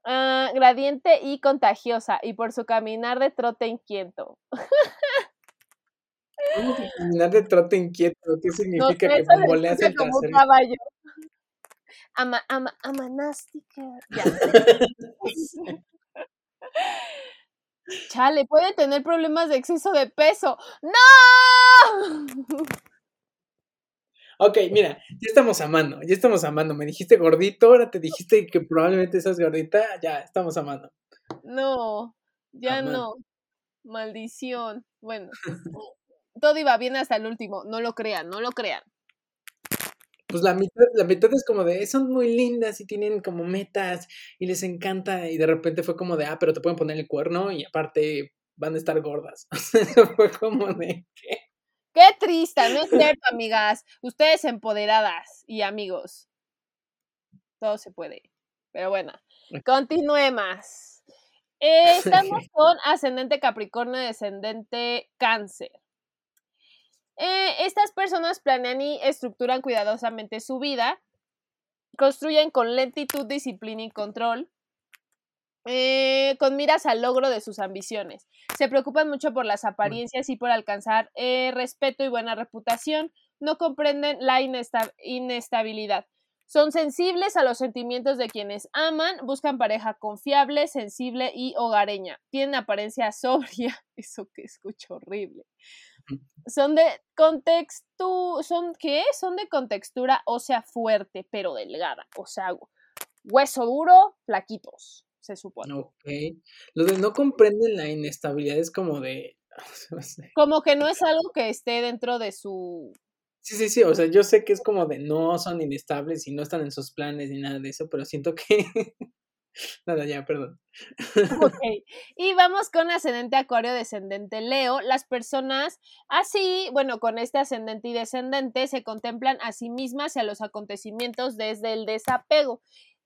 Ah, gradiente y contagiosa, y por su caminar de trote inquieto. caminar de trote inquieto? ¿Qué significa que como un caballo. Ama, ama, amanástica. Ya. Chale, puede tener problemas de exceso de peso. ¡No! Ok, mira, ya estamos amando, ya estamos amando. Me dijiste gordito, ahora te dijiste que probablemente estás gordita, ya estamos amando. No, ya no. Maldición. Bueno, todo iba bien hasta el último. No lo crean, no lo crean. Pues la mitad, la mitad es como de, son muy lindas y tienen como metas y les encanta y de repente fue como de, ah, pero te pueden poner el cuerno y aparte van a estar gordas. fue como de, ¿qué? Qué triste, no es cierto, amigas. Ustedes empoderadas y amigos. Todo se puede. Pero bueno, continuemos. Eh, estamos con ascendente Capricornio, descendente Cáncer. Eh, estas personas planean y estructuran cuidadosamente su vida, construyen con lentitud, disciplina y control, eh, con miras al logro de sus ambiciones. Se preocupan mucho por las apariencias y por alcanzar eh, respeto y buena reputación. No comprenden la inestabilidad. Son sensibles a los sentimientos de quienes aman, buscan pareja confiable, sensible y hogareña. Tienen apariencia sobria, eso que escucho horrible. Son de contextu, son ¿qué? Son de contextura ósea fuerte, pero delgada, o sea, hueso duro, flaquitos se supone. Ok. Lo de no comprenden la inestabilidad es como de... Como que no es algo que esté dentro de su... Sí, sí, sí, o sea, yo sé que es como de no son inestables y no están en sus planes ni nada de eso, pero siento que... Nada, ya, perdón. Ok, y vamos con ascendente acuario, descendente Leo. Las personas así, bueno, con este ascendente y descendente se contemplan a sí mismas y a los acontecimientos desde el desapego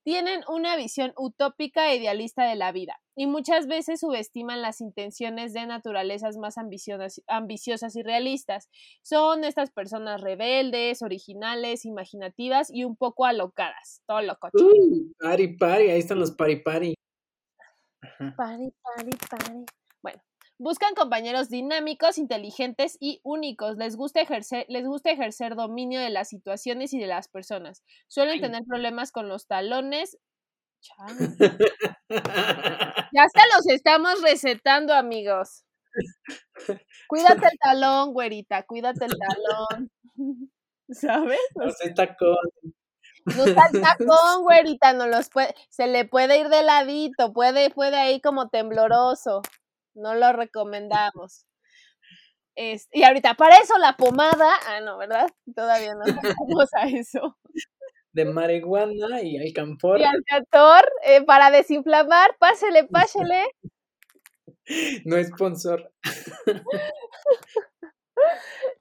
tienen una visión utópica e idealista de la vida y muchas veces subestiman las intenciones de naturalezas más ambiciosas, y realistas. Son estas personas rebeldes, originales, imaginativas y un poco alocadas. Todo loco. Uh, pari, pari, ahí están los pari, pari. Pari, pari, pari. Bueno, Buscan compañeros dinámicos, inteligentes y únicos. Les gusta ejercer, les gusta ejercer dominio de las situaciones y de las personas. Suelen tener problemas con los talones. ya hasta los estamos recetando, amigos. Cuídate el talón, güerita, cuídate el talón. ¿Sabes? No sé tacón. No está el tacón, güerita, no los puede, se le puede ir de ladito, puede, puede ir como tembloroso no lo recomendamos. y ahorita, para eso la pomada, ah, no, ¿verdad? Todavía no vamos a eso. De marihuana y alcanfor. Y alcanfor, eh, para desinflamar, pásele, pásele. No es sponsor.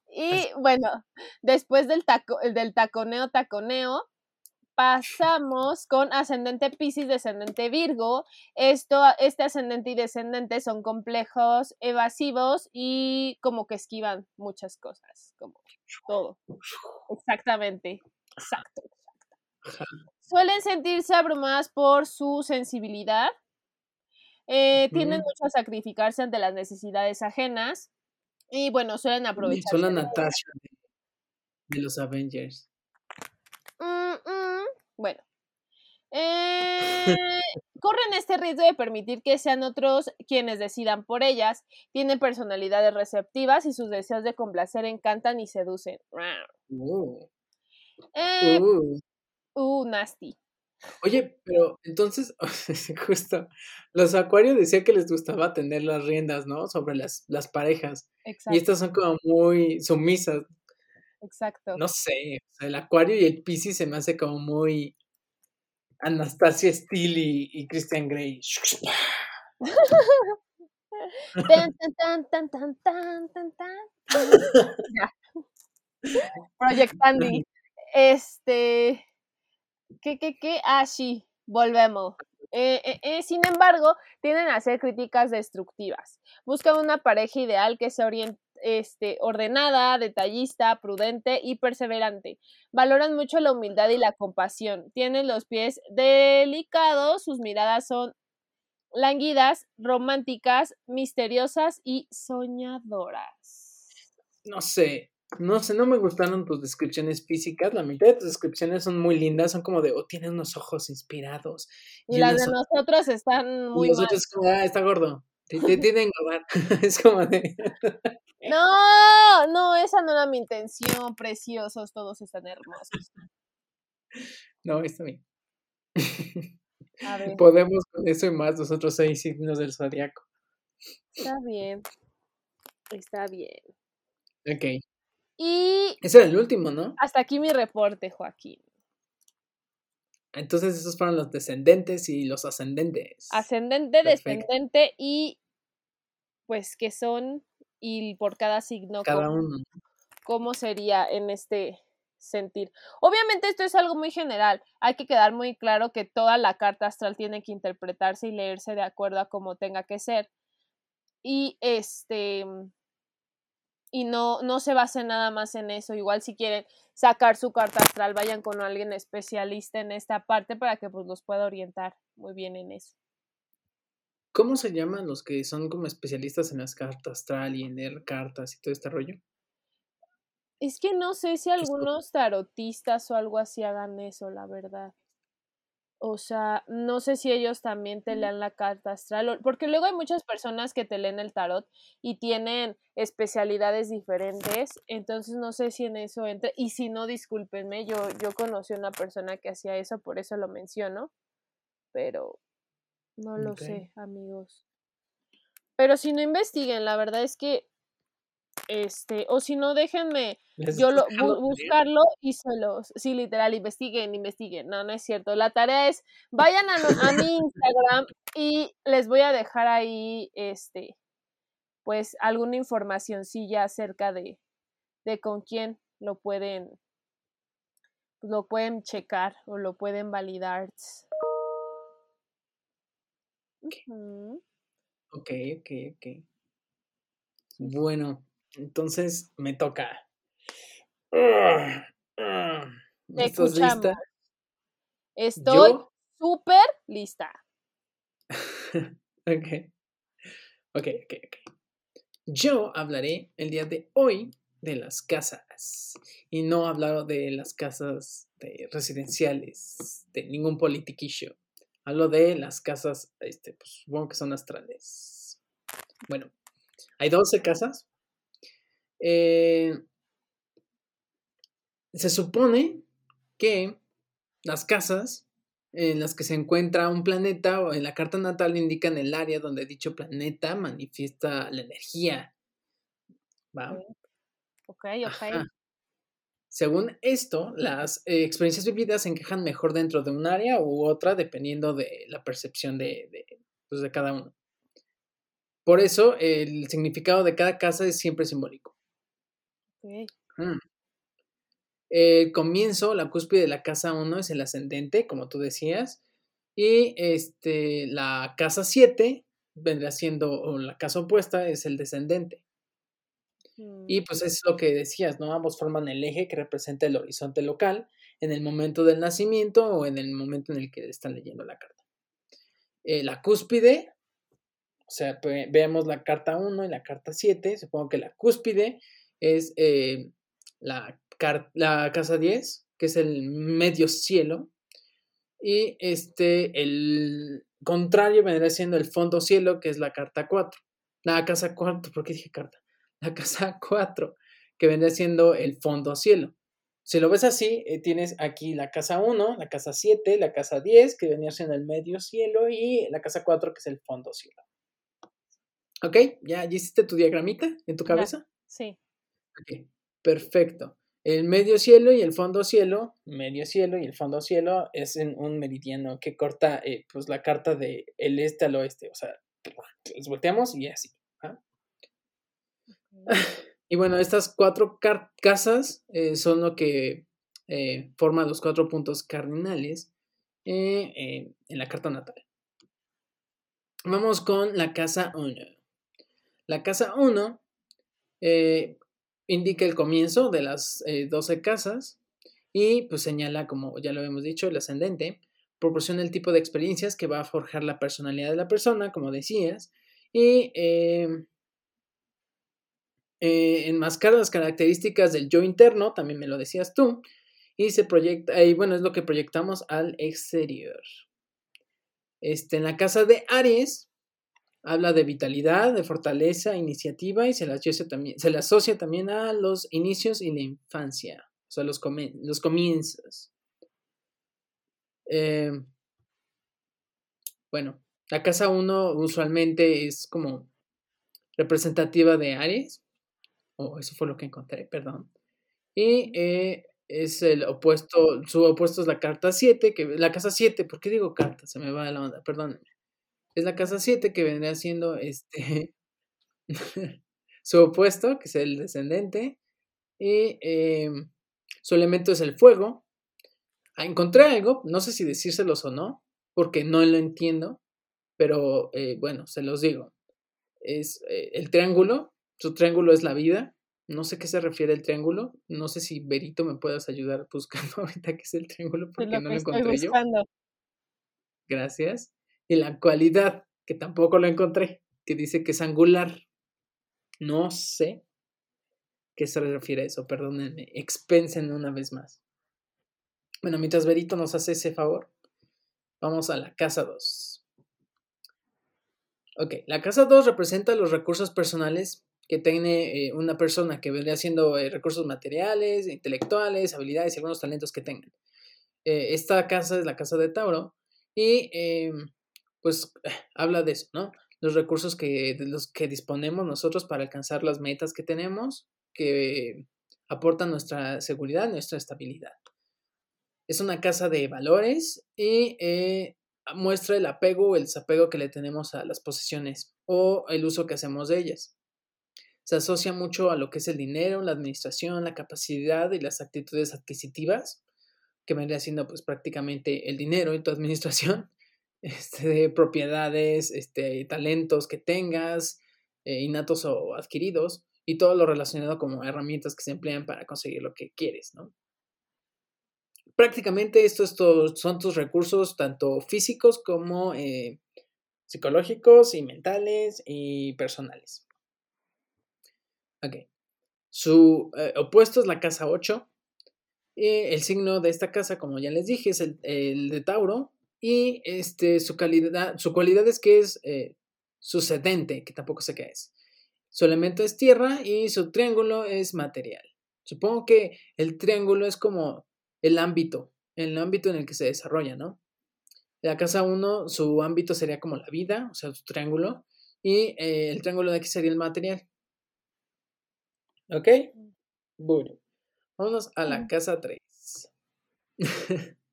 y bueno, después del, taco, del taconeo, taconeo, pasamos con ascendente Pisces, descendente Virgo. Esto, este ascendente y descendente son complejos, evasivos y como que esquivan muchas cosas, como todo. Exactamente. Exacto. Suelen sentirse abrumadas por su sensibilidad. Eh, tienden mucho a sacrificarse ante las necesidades ajenas. Y bueno, suelen aprovechar. Son la Natasha de los Avengers. Bueno. Eh, corren este riesgo de permitir que sean otros quienes decidan por ellas. Tienen personalidades receptivas y sus deseos de complacer encantan y seducen. Uh. Eh, uh. uh. nasty. Oye, pero entonces, justo, los acuarios decían que les gustaba tener las riendas, ¿no? Sobre las, las parejas. Y estas son como muy sumisas. Exacto. No sé, el acuario y el piscis se me hace como muy Anastasia Steele y, Christian Grey. Proyectando. Este. ¿Qué, qué, qué? Ah, sí, volvemos. Eh, eh, eh, sin embargo, tienden a hacer críticas destructivas. Buscan una pareja ideal que se oriente este, ordenada, detallista, prudente y perseverante. Valoran mucho la humildad y la compasión. Tienen los pies delicados, sus miradas son languidas, románticas, misteriosas y soñadoras. No sé, no sé, no me gustaron tus descripciones físicas. La mitad de tus descripciones son muy lindas, son como de, oh, tiene unos ojos inspirados. Y, las de nosotros están muy. Y nosotros, como, ah, está gordo. Te, te tienen es como de. no, no, esa no era mi intención. Preciosos, todos están hermosos. No, está bien. Podemos con eso y más, nosotros seis signos del zodiaco. Está bien. Está bien. Ok. Y. Ese era el último, ¿no? Hasta aquí mi reporte, Joaquín. Entonces, esos fueron los descendentes y los ascendentes. Ascendente, descendente y. Pues, que son. Y por cada signo. Cada uno. ¿Cómo sería en este sentir? Obviamente, esto es algo muy general. Hay que quedar muy claro que toda la carta astral tiene que interpretarse y leerse de acuerdo a cómo tenga que ser. Y este y no, no se base nada más en eso. Igual si quieren sacar su carta astral, vayan con alguien especialista en esta parte para que pues los pueda orientar muy bien en eso. ¿Cómo se llaman los que son como especialistas en las cartas astral y en leer cartas y todo este rollo? Es que no sé si algunos tarotistas o algo así hagan eso, la verdad. O sea, no sé si ellos también te lean la carta astral, porque luego hay muchas personas que te leen el tarot y tienen especialidades diferentes, entonces no sé si en eso entre, y si no, discúlpenme, yo, yo conocí a una persona que hacía eso, por eso lo menciono, pero no lo sé, amigos. Pero si no investiguen, la verdad es que este, o si no, déjenme yo lo, buscarlo y solo, sí, literal, investiguen, investiguen. No, no es cierto. La tarea es, vayan a, a mi Instagram y les voy a dejar ahí, este, pues, alguna información ya acerca de, de con quién lo pueden, lo pueden checar o lo pueden validar. Ok, ok, ok. Bueno, entonces me toca. ¿Estás lista? Estoy súper lista. ok. Ok, ok, ok. Yo hablaré el día de hoy de las casas y no hablo de las casas de residenciales de ningún politiquillo. Hablo de las casas, este, pues supongo que son astrales. Bueno, hay 12 casas eh, se supone que las casas en las que se encuentra un planeta o en la carta natal indican el área donde dicho planeta manifiesta la energía. ¿Va? Ok, ok. Según esto, las eh, experiencias vividas se encajan mejor dentro de un área u otra dependiendo de la percepción de, de, pues, de cada uno. Por eso, el significado de cada casa es siempre simbólico. Mm. El comienzo, la cúspide de la casa 1 es el ascendente, como tú decías. Y este, la casa 7 vendrá siendo, o la casa opuesta es el descendente. Y pues mm. es lo que decías, ¿no? Ambos forman el eje que representa el horizonte local en el momento del nacimiento o en el momento en el que están leyendo la carta. Eh, la cúspide, o sea, veamos la carta 1 y la carta 7, supongo que la cúspide es eh, la, la, casa 10, que es el medio cielo, y este, el contrario vendría siendo el fondo cielo, que es la carta 4. La casa 4, ¿por qué dije carta? La casa 4, que vendría siendo el fondo cielo. Si lo ves así, eh, tienes aquí la casa 1, la casa 7, la casa 10, que vendría siendo el medio cielo, y la casa 4, que es el fondo cielo. ¿Ok? ¿Ya, hiciste tu diagramita en tu cabeza? Sí. Perfecto. El medio cielo y el fondo cielo, medio cielo y el fondo cielo es en un meridiano que corta eh, pues la carta de el este al oeste, o sea, los volteamos y así. ¿ah? Y bueno, estas cuatro casas eh, son lo que eh, forman los cuatro puntos cardinales en la carta natal. Vamos con la casa 1. La casa 1 eh, indica el comienzo de las 12 eh, casas y pues señala, como ya lo hemos dicho, el ascendente, proporciona el tipo de experiencias que va a forjar la personalidad de la persona, como decías, y em, eh, enmascara las características del yo interno, también me lo decías tú, y se proyecta, bueno, es lo que proyectamos al exterior. Este, en la casa de Aries, habla de vitalidad, de fortaleza, iniciativa y se le asocia también, se asocia también a los inicios y la infancia, o sea, los, los comienzos. Eh, bueno, la casa 1 usualmente es como representativa de Aries, o eso fue lo que encontré, perdón. Y eh, es el opuesto, su opuesto es la carta 7, que la casa 7, ¿por qué digo carta? Se me va la onda, perdónenme. Es la casa 7 que vendría siendo este su opuesto, que es el descendente. Y em, su elemento es el fuego. Ah, encontré algo, no sé si decírselos o no, porque no lo entiendo, pero eh, bueno, se los digo. Es eh, el triángulo, su triángulo es la vida, no sé qué se refiere el triángulo. No sé si Berito me puedas ayudar buscando ahorita qué es el triángulo porque no lo encontré yo. Gracias. Y la cualidad, que tampoco lo encontré, que dice que es angular. No sé qué se refiere a eso, perdónenme. Expensen una vez más. Bueno, mientras Berito nos hace ese favor, vamos a la casa 2. Ok, la casa 2 representa los recursos personales que tiene eh, una persona que vendría haciendo eh, recursos materiales, intelectuales, habilidades y algunos talentos que tengan. Eh, esta casa es la casa de Tauro y pues habla de eso, ¿no? Los recursos que, de los que disponemos nosotros para alcanzar las metas que tenemos, que aportan nuestra seguridad, nuestra estabilidad. Es una casa de valores y muestra el apego o el desapego que le tenemos a las posesiones o el uso que hacemos de ellas se asocia mucho a lo que es el dinero, la administración, la capacidad y las actitudes adquisitivas, que vendría siendo pues prácticamente el dinero y tu administración, este, de propiedades, este, talentos que tengas, eh, innatos o adquiridos, y todo lo relacionado como herramientas que se emplean para conseguir lo que quieres, ¿no? Prácticamente estos son tus recursos tanto físicos como eh, psicológicos y mentales y personales. Ok. Su eh, opuesto es la casa 8. Y el signo de esta casa, como ya les dije, es el, de Tauro. Y este, su, calidad, su cualidad es que es eh, sucedente, que tampoco sé qué es. Su elemento es tierra y su triángulo es material. Supongo que el triángulo es como el ámbito, el ámbito en el que se desarrolla, ¿no? La casa 1, su ámbito sería como la vida, o sea, su triángulo, y eh, el triángulo de aquí sería el material. ¿Ok? Bueno, vámonos a la casa 3.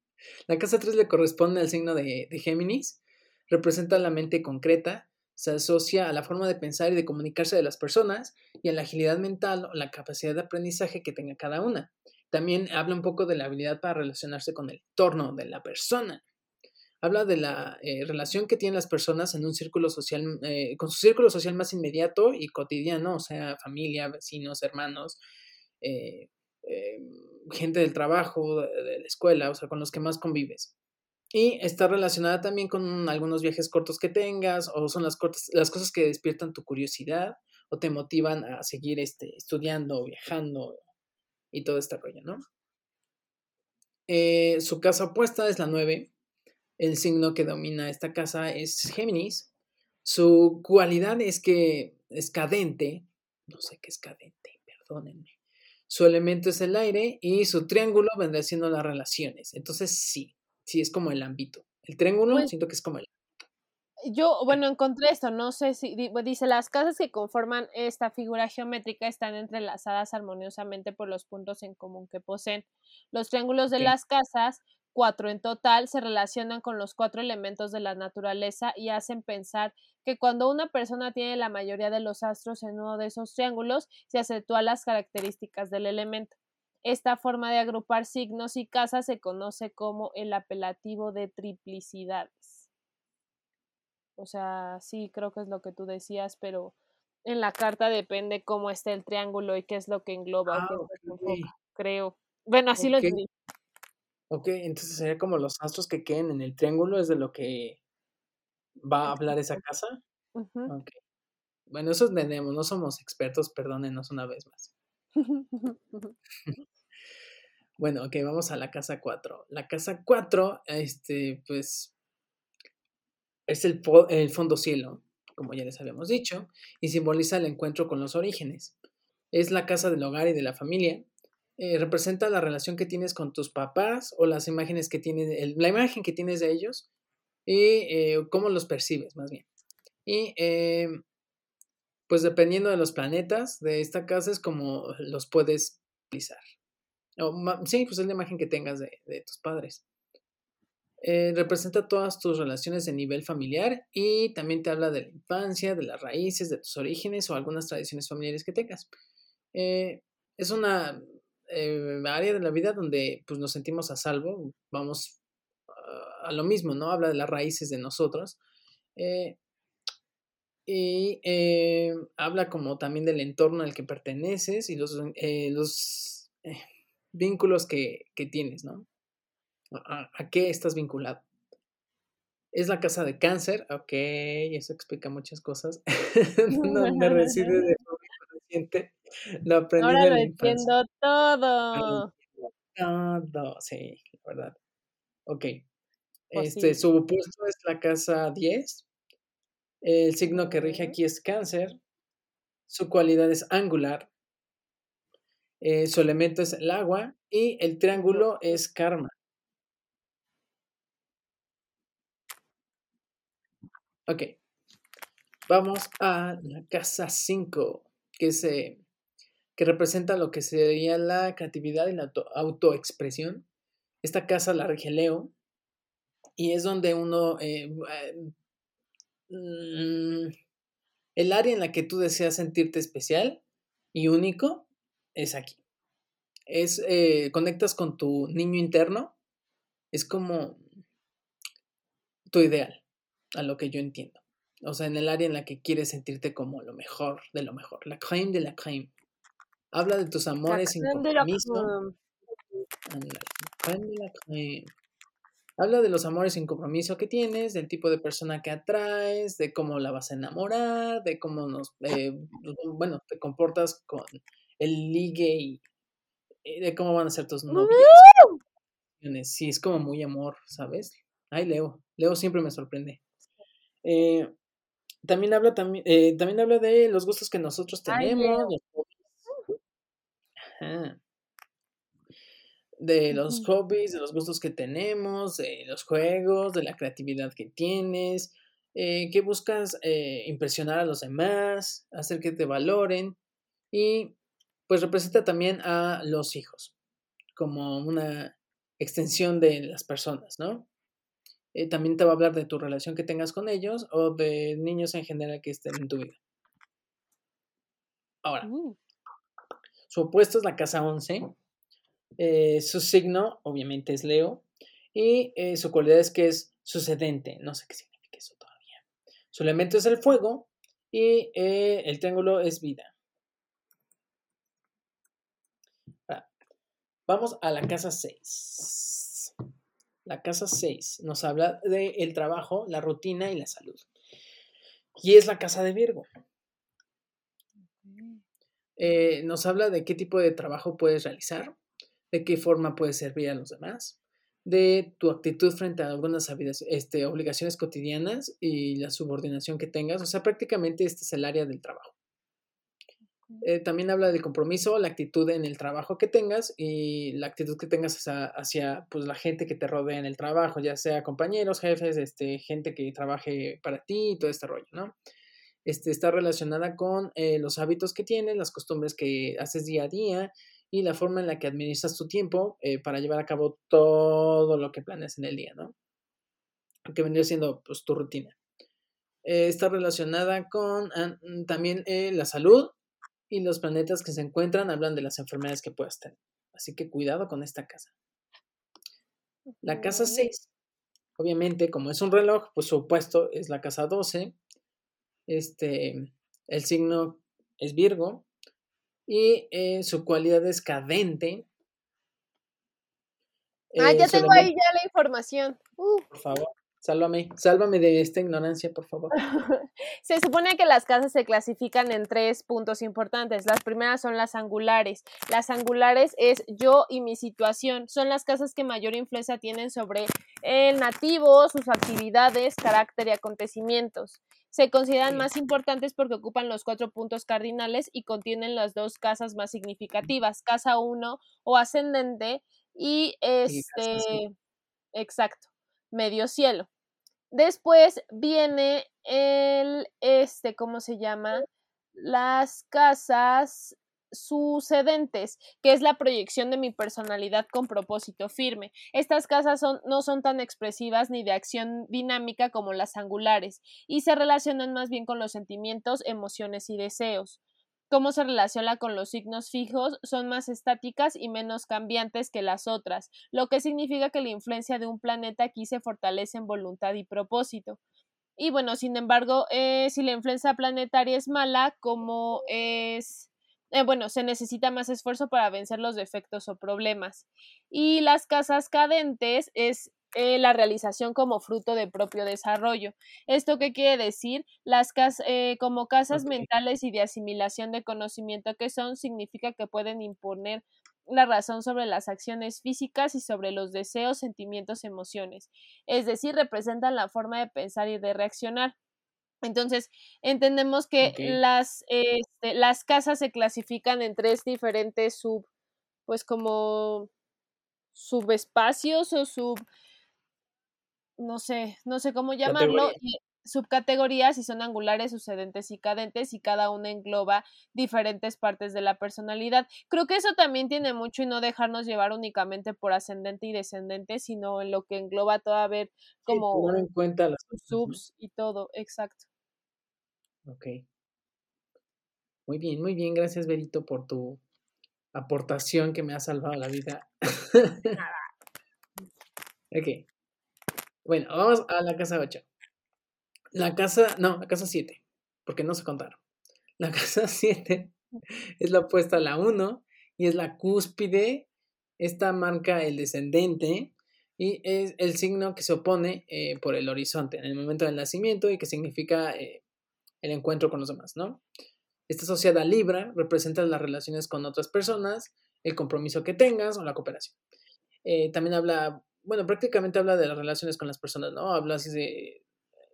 la casa 3 le corresponde al signo de, Géminis, representa la mente concreta, se asocia a la forma de pensar y de comunicarse de las personas y a la agilidad mental o la capacidad de aprendizaje que tenga cada una. También habla un poco de la habilidad para relacionarse con el entorno de la persona habla de la eh, relación que tienen las personas en un círculo social, eh, con su círculo social más inmediato y cotidiano, o sea, familia, vecinos, hermanos, eh, gente del trabajo, de, la escuela, o sea, con los que más convives. Y está relacionada también con algunos viajes cortos que tengas, o son las, cortas, las cosas que despiertan tu curiosidad o te motivan a seguir este, estudiando, viajando y todo este rollo, ¿no? su casa opuesta es la 9, el signo que domina esta casa es Géminis. Su cualidad es que es cadente. No sé qué es cadente, perdónenme. Su elemento es el aire y su triángulo vendrá siendo las relaciones. Entonces, sí, sí es como el ámbito. El triángulo pues siento que es como el yo, bueno, encontré esto, no sé si, dice, las casas que conforman esta figura geométrica están entrelazadas armoniosamente por los puntos en común que poseen. Los triángulos de las casas cuatro en total, se relacionan con los cuatro elementos de la naturaleza y hacen pensar que cuando una persona tiene la mayoría de los astros en uno de esos triángulos, se acentúan las características del elemento. Esta forma de agrupar signos y casas se conoce como el apelativo de triplicidades. O sea, sí, creo que es lo que tú decías, pero En la carta depende cómo esté el triángulo y qué es lo que engloba Ah, qué es lo que okey. enfoca, creo. Bueno, así lo entendí. Okey, entonces sería como los astros que queden en el triángulo, ¿es de lo que va a hablar esa casa? Ujú. Okey. Bueno, eso entendemos, no somos expertos, perdónenos una vez más. Bueno, okey, vamos a la casa 4. La casa 4, este, pues es el el fondo cielo, como ya les habíamos dicho, y simboliza el encuentro con los orígenes. Es la casa del hogar y de la familia, eh, representa la relación que tienes con tus papás o las imágenes que tienes la imagen que tienes de ellos y, eh, cómo los percibes, más bien. Y, em, pues, dependiendo de los planetas de esta casa es como los puedes visualizar. O sí, pues, es la imagen que tengas de de tus padres. Eh, representa todas tus relaciones de nivel familiar y también te habla de la infancia, de las raíces, de tus orígenes o algunas tradiciones familiares que tengas. Eh, es una, área de la vida donde, pues, nos sentimos a salvo, vamos a lo mismo, ¿no? Habla de las raíces de nosotros, eh y, eh, habla como también del entorno al que perteneces y los, eh, los, vínculos que que tienes, ¿no? A qué estás vinculado. Es la casa de Cáncer, okey, eso explica muchas cosas. Donde reside de forma lo aprendido Ahora lo entiendo todo. todo, sí, la verdad. Okey, Pues este, sí. su opuesto es la casa 10. El signo que rige aquí es Cáncer. Su cualidad es angular. Eh, su elemento es el agua y el triángulo es karma. Okey. Vamos a la casa 5, que se que representa lo que sería la creatividad y la auto autoexpresión. Esta casa la rige Leo y es donde uno, eh, em, mm, el área en la que tú deseas sentirte especial y único es aquí. Es, eh, conectas con tu niño interno, es como tu ideal, a lo que yo entiendo. O sea, en el área en la que quieres sentirte como lo mejor de lo mejor, la crème de la crème. Habla de tus amores sin compromiso. crème. Habla de los amores sin compromiso que tienes, del tipo de persona que atraes, de cómo la vas a enamorar, de cómo nos, eh, bueno, te comportas con el ligue y y de cómo van a ser tus novios. Sí, es como muy amor, ¿sabes? Ay, Leo. Leo siempre me sorprende. Eh, también habla también, eh, también habla de los gustos que nosotros tenemos, los. Ajá. De los hobbies, de los gustos que tenemos, de los juegos, de la creatividad que tienes, eh, que buscas, eh, impresionar a los demás, hacer que te valoren y, pues, representa también a los hijos, como una extensión de las personas, ¿no? Eh, también te va a hablar de tu relación que tengas con ellos o de niños en general que estén en tu vida. Ahora Mm. Su opuesto es la casa 11. Eh, su signo, obviamente, es Leo, y, eh, su cualidad es que es sucedente, no sé qué significa eso todavía. Su elemento es el fuego y, eh, el triángulo es vida. Vamos a la casa 6. La casa 6 nos habla del trabajo, la rutina y la salud. Y es la casa de Virgo. Eh, nos habla de qué tipo de trabajo puedes realizar, de qué forma puedes servir a los demás, de tu actitud frente a algunas este, obligaciones cotidianas y la subordinación que tengas. O sea, prácticamente este es el área del trabajo. Eh, también habla del compromiso, la actitud en el trabajo que tengas y la actitud que tengas hacia hacia, pues, la gente que te rodea en el trabajo, ya sea compañeros, jefes, este, gente que trabaje para ti y todo este rollo, ¿no? Este, está relacionada con, eh, los hábitos que tienes, las costumbres que haces día a día y la forma en la que administras tu tiempo, eh, para llevar a cabo todo lo que planeas en el día, ¿no? Que vendría siendo, pues, tu rutina. Eh, está relacionada con, mm, también, la salud y los planetas que se encuentran hablan de las enfermedades que puedas tener. Así que cuidado con esta casa. La casa Okey. 6, obviamente, como es un reloj, pues, su opuesto es la casa 12. Este, el signo es Virgo y eh, su cualidad es cadente. ah, ya tengo ahí ya la información. Uh. Por favor. Sálvame, sálvame de esta ignorancia, por favor. Se supone que las casas se clasifican en tres puntos importantes. Las primeras son las angulares. Las angulares es yo y mi situación. Son las casas que mayor influencia tienen sobre el nativo, sus actividades, carácter y acontecimientos. Se consideran más importantes porque ocupan los cuatro puntos cardinales y contienen las dos casas más significativas, casa 1 o ascendente y este... Exacto medio cielo. Después viene el, este, ¿cómo se llama? Las casas sucedentes, que es la proyección de mi personalidad con propósito firme. Estas casas son, no son tan expresivas ni de acción dinámica como las angulares y se relacionan más bien con los sentimientos, emociones y deseos cómo se relaciona con los signos fijos son más estáticas y menos cambiantes que las otras, lo que significa que la influencia de un planeta aquí se fortalece en voluntad y propósito. Y bueno, sin embargo, eh, si la influencia planetaria es mala, como es... Eh, bueno, se necesita más esfuerzo para vencer los defectos o problemas. Y las casas cadentes es eh, la realización como fruto de propio desarrollo. ¿Esto qué quiere decir? Las eh, como casas mentales y de asimilación de conocimiento que son, significa que pueden imponer la razón sobre las acciones físicas y sobre los deseos, sentimientos, emociones. Es decir, representan la forma de pensar y de reaccionar. Entonces, entendemos que las, este, las casas se clasifican en tres diferentes sub, pues como subespacios o sub no sé, no sé cómo llamarlo, subcategorías y son angulares, sucedentes y cadentes y cada una engloba diferentes partes de la personalidad. Creo que eso también tiene mucho y no dejarnos llevar únicamente por ascendente y descendente, sino en lo que engloba toda ver como en cuenta las subs y todo, exacto. Ok. Muy bien, muy bien, gracias Berito por tu aportación que me ha salvado la vida. ok. Bueno, vamos a la casa 8. La casa, no, la casa 7, porque no se contaron. La casa 7 es la opuesta a la 1 y es la cúspide. Esta marca el descendente y es el signo que se opone eh, por el horizonte en el momento del nacimiento y que significa eh, el encuentro con los demás, ¿no? Esta sociedad Libra representa las relaciones con otras personas, el compromiso que tengas o la cooperación. Eh, también habla bueno, prácticamente habla de las relaciones con las personas, ¿no? Habla así de,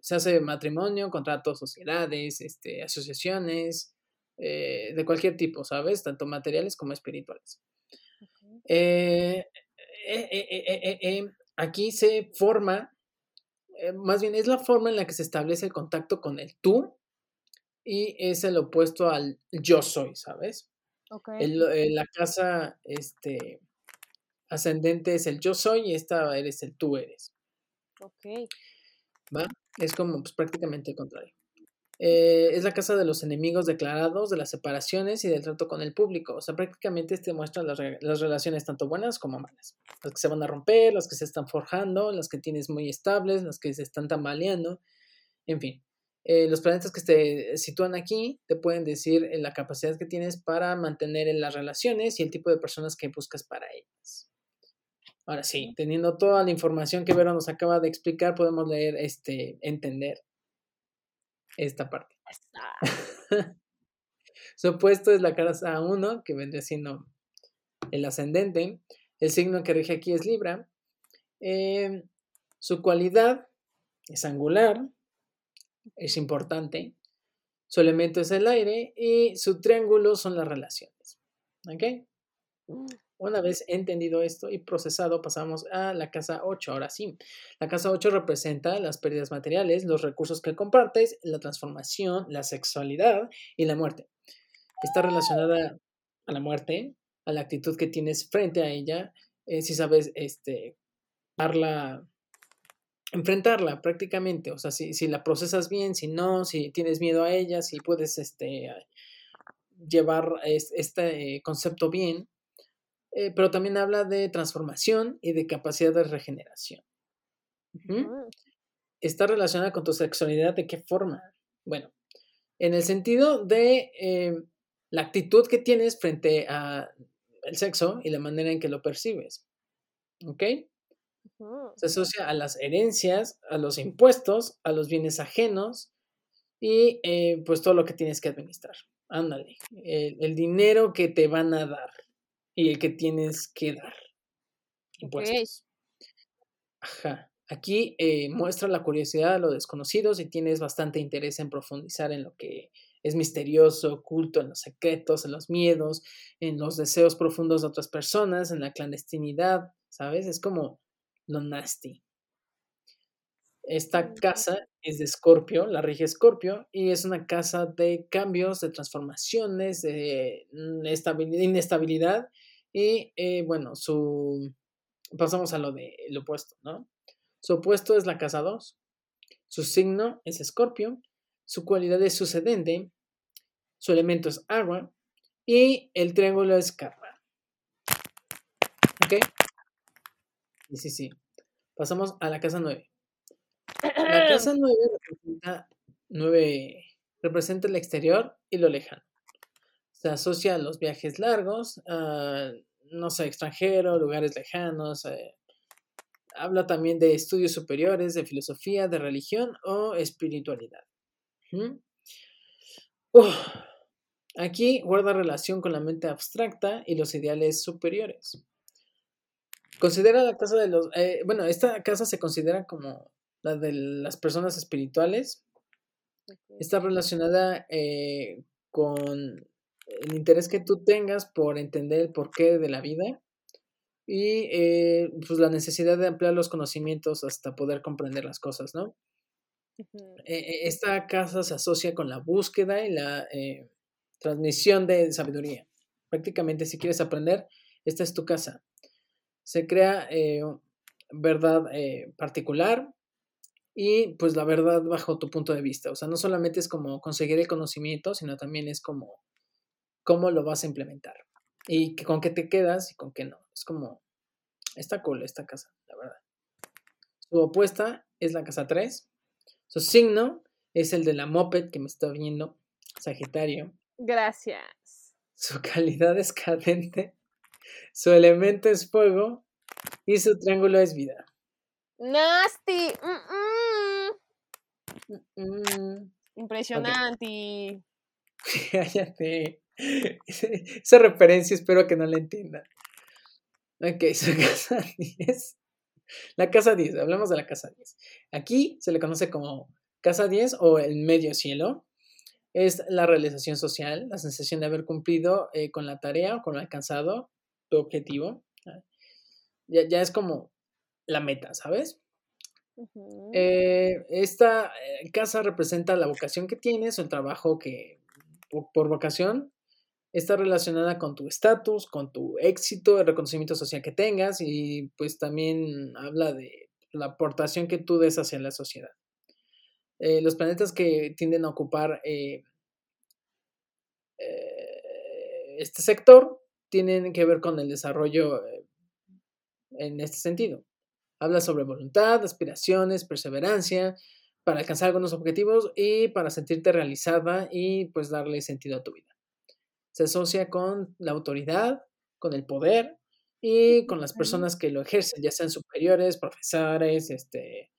se hace matrimonio, contratos, sociedades, este, asociaciones, eh, de cualquier tipo, ¿sabes? Tanto materiales como espirituales. Eh, eh, aquí se forma, más bien es la forma en la que se establece el contacto con el tú y es el opuesto al yo soy, ¿sabes? Okay. la casa, este, ascendente es el yo soy y esta eres el tú eres. Ok. ¿Va? Es como pues, prácticamente el contrario. Eh, es la casa de los enemigos declarados, de las separaciones y del trato con el público. O sea, prácticamente este muestra las, las, relaciones tanto buenas como malas. Las que se van a romper, las que se están forjando, las que tienes muy estables, las que se están tambaleando, en fin. Eh, los planetas que se sitúan aquí te pueden decir eh, la capacidad que tienes para mantener las relaciones y el tipo de personas que buscas para ellas. Ahora sí, teniendo toda la información que Vero nos acaba de explicar, podemos leer, este, entender esta parte. Su opuesto es la casa 1, que vendría siendo el ascendente. El signo que rige aquí es Libra. Em, su cualidad es angular, es importante. Su elemento es el aire y su triángulo son las relaciones. ¿Ok? Mm. Una vez entendido esto y procesado, pasamos a la casa 8. Ahora sí, la casa 8 representa las pérdidas materiales, los recursos que compartes, la transformación, la sexualidad y la muerte. Está relacionada a la muerte, a la actitud que tienes frente a ella, eh, si sabes este, darla, enfrentarla prácticamente, o sea, si, si, la procesas bien, si no, si tienes miedo a ella, si puedes este, llevar este concepto bien, eh, pero también habla de transformación y de capacidad de regeneración. Está relacionada con tu sexualidad, ¿de qué forma? Bueno, en el sentido de eh, la actitud que tienes frente a el sexo y la manera en que lo percibes. ¿Ok? Se asocia a las herencias, a los impuestos, a los bienes ajenos y eh, pues todo lo que tienes que administrar. Ándale, el, dinero que te van a dar y el que tienes que dar. Impuestos. Ajá. Aquí eh, muestra la curiosidad a lo desconocido si tienes bastante interés en profundizar en lo que es misterioso, oculto, en los secretos, en los miedos, en los deseos profundos de otras personas, en la clandestinidad, ¿sabes? Es como lo nasty. Esta casa es de Escorpio, la rige Escorpio, y es una casa de cambios, de transformaciones, de inestabilidad. Y eh, bueno, su. Pasamos a lo de lo opuesto, ¿no? Su opuesto es la casa 2. Su signo es Escorpio. Su cualidad es sucedente. Su elemento es agua. Y el triángulo es karma. ¿Ok? Sí, sí, sí. Pasamos a la casa 9. La casa 9 representa, 9 representa el exterior y lo lejano. Se asocia a los viajes largos, a, no sé, extranjero, lugares lejanos. Eh, habla también de estudios superiores, de filosofía, de religión o espiritualidad. Aquí guarda relación con la mente abstracta y los ideales superiores. Considera la casa de los... Eh, bueno, esta casa se considera como la de las personas espirituales. Está relacionada eh, con el interés que tú tengas por entender el porqué de la vida y eh, pues la necesidad de ampliar los conocimientos hasta poder comprender las cosas, ¿no? esta casa se asocia con la búsqueda y la transmisión de sabiduría. Prácticamente si quieres aprender, esta es tu casa se crea eh, verdad eh, particular y pues la verdad bajo tu punto de vista. O sea, no solamente es como conseguir el conocimiento, sino también es como cómo lo vas a implementar y con qué te quedas y con qué no. Es como, está cool esta casa, la verdad. Su opuesta es la casa 3. Su signo es el de la moped que me está viendo, Sagitario. Gracias. Su calidad es cadente su elemento es fuego y su triángulo es vida. Nasty. Impresionante. Cállate. Esa referencia espero que no la entiendan. Ok, su casa 10. La casa 10, hablamos de la casa 10. Aquí se le conoce como casa 10 o el medio cielo. Es la realización social, la sensación de haber cumplido eh, con la tarea o con lo alcanzado, tu objetivo. Ya, ya es como la meta, ¿sabes? Eh, esta eh, casa representa la vocación que tienes o el trabajo que por, vocación está relacionada con tu estatus, con tu éxito, el reconocimiento social que tengas y pues también habla de la aportación que tú des hacia la sociedad. Eh, los planetas que tienden a ocupar este sector tienen que ver con el desarrollo eh, en este sentido. Habla sobre voluntad, aspiraciones, perseverancia, para alcanzar algunos objetivos y para sentirte realizada y pues darle sentido a tu vida. Se asocia con la autoridad, con el poder y con las personas que lo ejercen, ya sean superiores, profesores, este,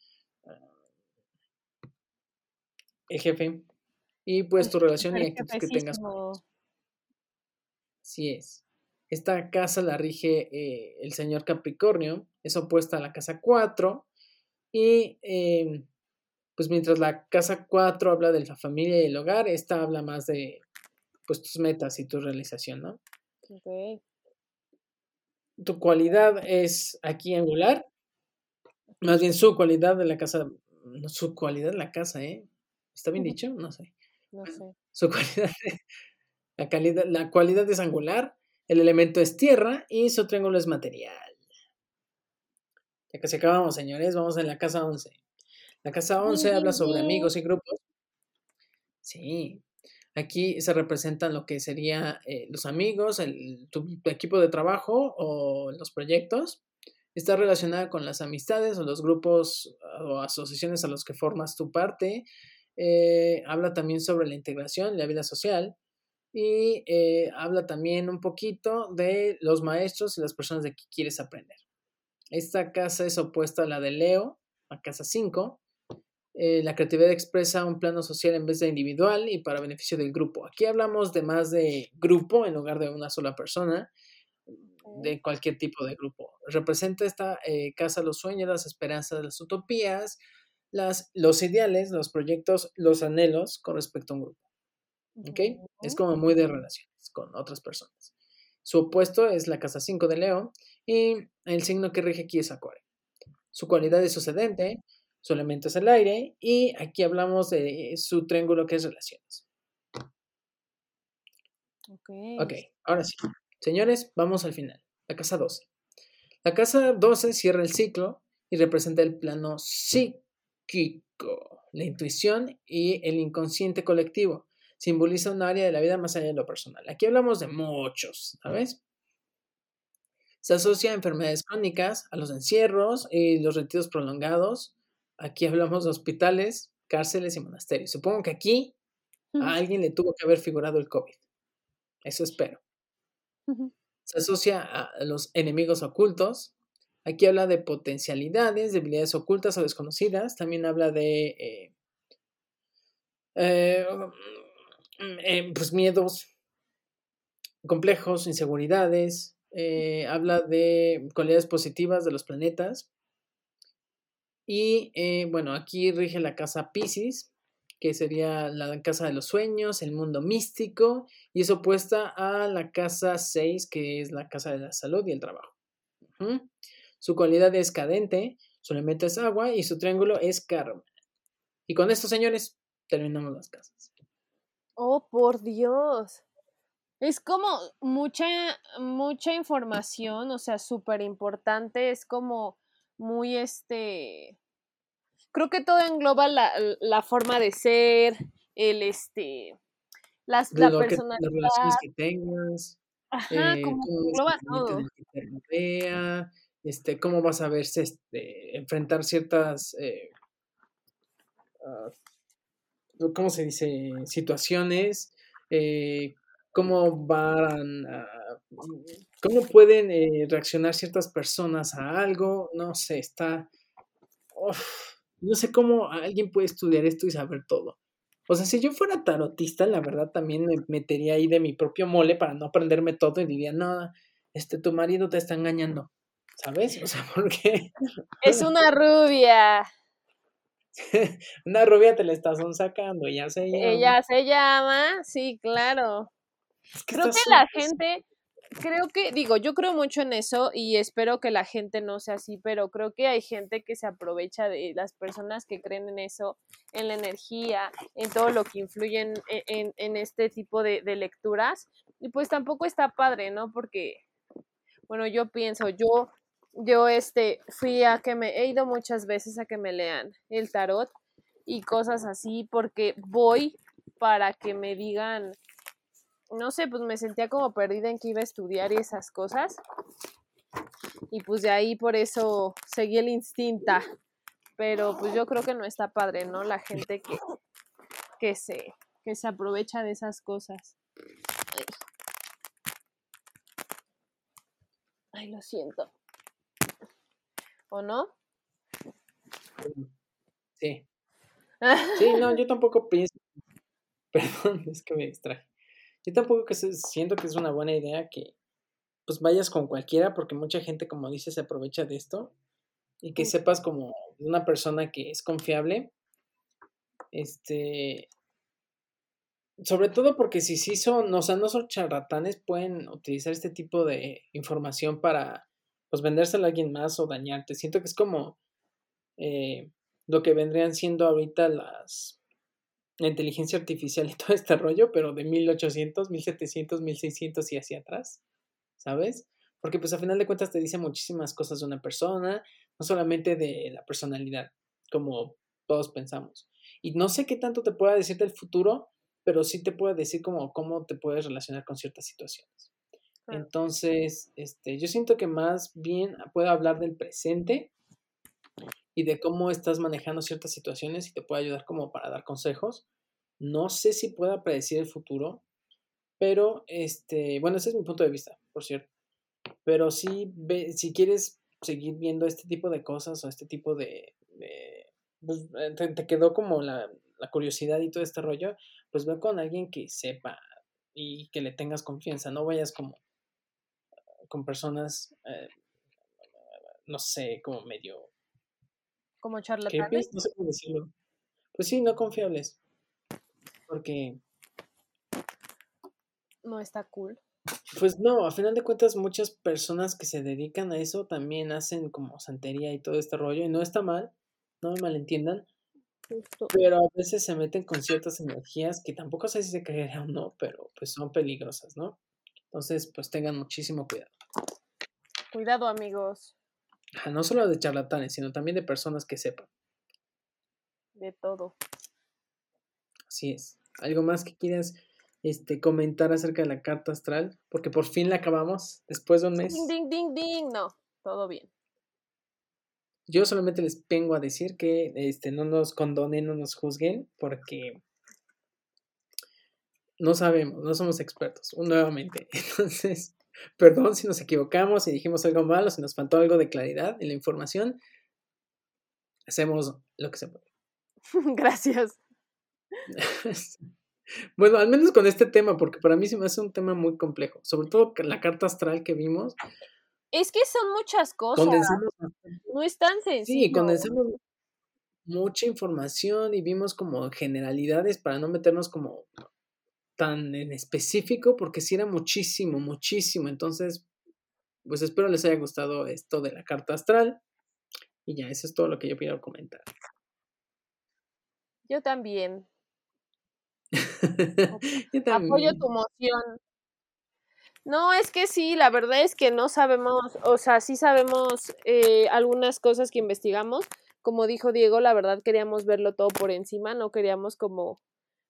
el jefe y pues tu relación y actitudes que tengas con Así es. Esta casa la rige eh, el señor Capricornio, es opuesta a la casa 4 y em, pues mientras la casa 4 habla de la familia y el hogar, esta habla más de pues tus metas y tu realización, ¿no? Tu cualidad es aquí angular, más bien su cualidad de la casa, no, su cualidad de la casa, ¿eh? ¿Está bien dicho? No sé. No sé. Su cualidad, la, calidad, la cualidad es angular, el elemento es tierra y su triángulo es material. Ya que se acabamos, señores, vamos en la casa 11. La casa 11 habla sobre amigos y grupos. Sí, aquí se representan lo que serían eh, los amigos, el, tu, equipo de trabajo o los proyectos. Está relacionada con las amistades o los grupos o asociaciones a los que formas tu parte. eh, habla también sobre la integración, la vida social y eh, habla también un poquito de los maestros y las personas de que quieres aprender. Esta casa es opuesta a la de Leo, a casa 5. Eh, la creatividad expresa un plano social en vez de individual y para beneficio del grupo. Aquí hablamos de más de grupo en lugar de una sola persona, de cualquier tipo de grupo. Representa esta casa los sueños, las esperanzas, las utopías, las, los ideales, los proyectos, los anhelos con respecto a un grupo. ¿Ok? Es como muy de relaciones con otras personas. Su opuesto es la casa 5 de Leo y el signo que rige aquí es Acuario. Su cualidad es sucedente, su elemento es el aire y aquí hablamos de su triángulo que es relaciones. Ok. Ok, ahora sí. Señores, vamos al final. La casa 12. La casa 12 cierra el ciclo y representa el plano psíquico la intuición y el inconsciente colectivo. Simboliza un área de la vida más allá de lo personal. Aquí hablamos de muchos, ¿sabes? Se asocia a enfermedades crónicas, a los encierros y los retiros prolongados. Aquí hablamos de hospitales, cárceles y monasterios. Supongo que aquí a alguien le tuvo que haber figurado el COVID. Eso espero. Se asocia a los enemigos ocultos, Aquí habla de potencialidades, debilidades ocultas o desconocidas. También habla de eh, eh, eh, pues miedos complejos, inseguridades. habla de cualidades positivas de los planetas. Y bueno, aquí rige la casa Pisces, que sería la casa de los sueños, el mundo místico, y es opuesta a la casa 6, que es la casa de la salud y el trabajo. Su cualidad es cadente, su elemento es agua y su triángulo es karma. Y con esto, señores, terminamos las casas. Oh, por Dios. Es como mucha, mucha información, o sea, súper importante, es como muy este... Creo que todo engloba la, la forma de ser, el este... Las, la personalidad. las relaciones que tengas. Ajá, eh, como engloba todo este, cómo vas a verse, este, enfrentar ciertas, eh, ah, ¿cómo se dice? Situaciones, eh, cómo van cómo pueden eh, reaccionar ciertas personas a algo, no sé, está, no sé cómo alguien puede estudiar esto y saber todo. O sea, si yo fuera tarotista, la verdad también me metería ahí de mi propio mole para no aprenderme todo y diría, no, este, tu marido te está engañando. ¿Sabes? O sea, ¿por qué? Es una rubia. una rubia te la estás sacando, ella se llama. Ella se llama, sí, claro. creo que la gente, creo que, digo, yo creo mucho en eso y espero que la gente no sea así, pero creo que hay gente que se aprovecha de las personas que creen en eso, en la energía, en todo lo que influye en, en, este tipo de, de lecturas. Y pues tampoco está padre, ¿no? Porque, bueno, yo pienso, yo yo este fui a que me he ido muchas veces a que me lean el tarot y cosas así porque voy para que me digan no sé, pues me sentía como perdida en que iba a estudiar y esas cosas. Y pues de ahí por eso seguí el instinto. Pero pues yo creo que no está padre, ¿no? La gente que, que, se, que se aprovecha de esas cosas. Ay, lo siento. ¿O no? Sí. Sí, no, yo tampoco pienso. Perdón, es que me distraje. Yo tampoco que siento que es una buena idea que pues vayas con cualquiera, porque mucha gente, como dice, se aprovecha de esto. Y que sepas como una persona que es confiable. Este. Sobre todo porque si sí son, o sea, no son charlatanes, pueden utilizar este tipo de información para pues vendérsela a alguien más o dañarte. Siento que es como eh, lo que vendrían siendo ahorita las la inteligencia artificial y todo este rollo, pero de 1800, 1700, 1600 y hacia atrás, ¿sabes? Porque pues a final de cuentas te dice muchísimas cosas de una persona, no solamente de la personalidad, como todos pensamos. Y no sé qué tanto te pueda decir del futuro, pero sí te puede decir como cómo te puedes relacionar con ciertas situaciones. Entonces, este, yo siento que más bien puedo hablar del presente y de cómo estás manejando ciertas situaciones y te puede ayudar como para dar consejos. No sé si pueda predecir el futuro, pero este, bueno, ese es mi punto de vista, por cierto. Pero sí, ve, si quieres seguir viendo este tipo de cosas o este tipo de... pues, eh, te, quedó como la, la, curiosidad y todo este rollo, pues ve con alguien que sepa y que le tengas confianza, no vayas como con personas, eh, no sé, como medio... Como charlatanes. No sé cómo decirlo. Pues sí, no confiables. Porque no está cool. Pues no, a final de cuentas muchas personas que se dedican a eso también hacen como santería y todo este rollo y no está mal, no me malentiendan, pero a veces se meten con ciertas energías que tampoco sé si se creerá o no, pero pues son peligrosas, ¿no? Entonces, pues tengan muchísimo cuidado. Cuidado, amigos. No solo de charlatanes, sino también de personas que sepan. De todo. Así es. ¿Algo más que quieras este, comentar acerca de la carta astral, porque por fin la acabamos después de un mes. Ding, ding, ding, ding. No, todo bien. Yo solamente les vengo a decir que este, no nos condonen, no nos juzguen, porque no sabemos, no somos expertos, nuevamente. Entonces, perdón si nos equivocamos, si dijimos algo malo, si nos faltó algo de claridad en la información. Hacemos lo que se puede. Gracias. Bueno, al menos con este tema, porque para mí se me hace un tema muy complejo. Sobre todo la carta astral que vimos. Es que son muchas cosas. no es tan sencillo. Sí, condensamos mucha información y vimos como generalidades para no meternos como tan en específico, porque sí era muchísimo, muchísimo. Entonces, pues espero les haya gustado esto de la carta astral. Y ya, eso es todo lo que yo quiero comentar. Yo también. Apoyo tu moción. No, es que sí, la verdad es que no sabemos, o sea, sí sabemos eh, algunas cosas que investigamos. Como dijo Diego, la verdad queríamos verlo todo por encima, no queríamos como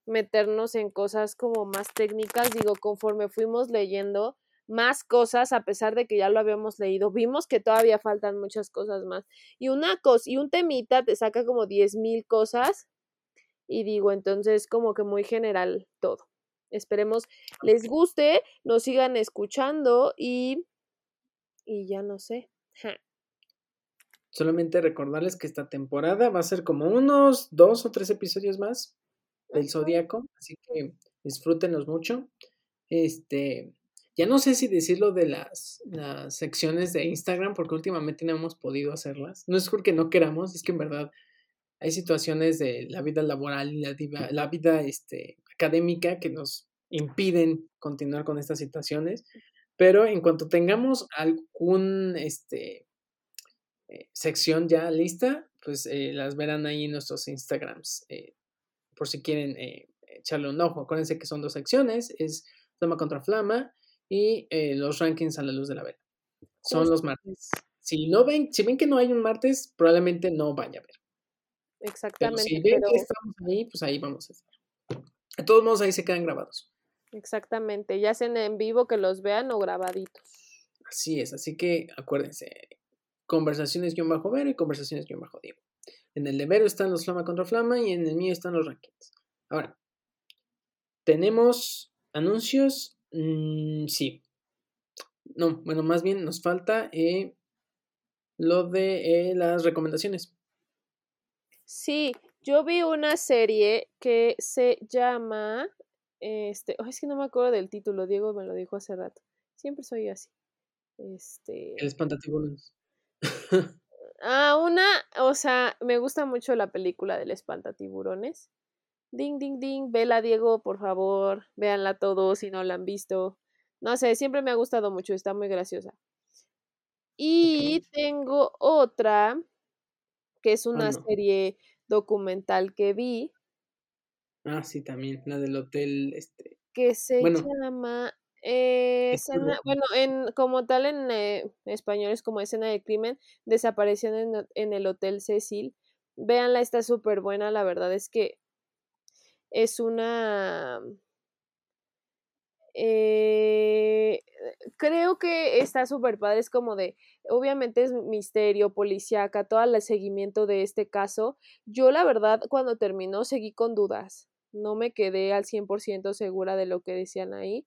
meternos en cosas como más técnicas. Digo, conforme fuimos leyendo más cosas, a pesar de que ya lo habíamos leído, vimos que todavía faltan muchas cosas más. Y una cosa, y un temita te saca como diez mil cosas y digo, entonces como que muy general todo. Esperemos les guste, nos sigan escuchando y, y ya no sé. Solamente recordarles que esta temporada va a ser como unos dos o tres episodios más del Zodíaco, así que disfrútenos mucho. Este, ya no sé si decirlo de las, las secciones de Instagram, porque últimamente no hemos podido hacerlas. No es porque no queramos, es que en verdad hay situaciones de la vida laboral y la vida, la vida este, académica que nos impiden continuar con estas situaciones, pero en cuanto tengamos algún este, eh, sección ya lista, pues eh, las verán ahí en nuestros Instagrams, eh, por si quieren echarle un ojo. Acuérdense que son dos secciones, es Flama contra Flama y los rankings a la luz de la vela. Son los martes. Si no ven, si ven que no hay un martes, probablemente no vaya a ver. Exactamente. si ven que estamos ahí, pues ahí vamos a estar. De todos modos, ahí se quedan grabados. Exactamente, ya sean en vivo que los vean o grabaditos. Así es, así que acuérdense, conversaciones-vero y conversaciones-diego. En el de Vero están los Flama contra Flama y en el mío están los rankings. Ahora, ¿tenemos anuncios? Mm, sí. No, bueno, más bien nos falta eh, lo de eh, las recomendaciones. Sí, yo vi una serie que se llama, este, es que no me acuerdo del título, Diego me lo dijo hace rato. Siempre soy así. Este. El espantatiburones. ah, una, o sea, me gusta mucho la película del espantatiburones. Ding, ding, ding, vela Diego, por favor, véanla todos si no la han visto. No sé, siempre me ha gustado mucho, está muy graciosa. Y tengo otra que es una serie documental que vi. Ah, sí, también, la del hotel, este. Que se llama, eh, bueno, en, como tal en eh, español es como escena de crimen, desaparición en, en el Hotel Cecil. Véanla, está súper buena, la verdad es que es una Eh, creo que está súper padre, es como de, obviamente es misterio, policíaca, todo el seguimiento de este caso. Yo la verdad cuando terminó seguí con dudas, no me quedé al 100% segura de lo que decían ahí,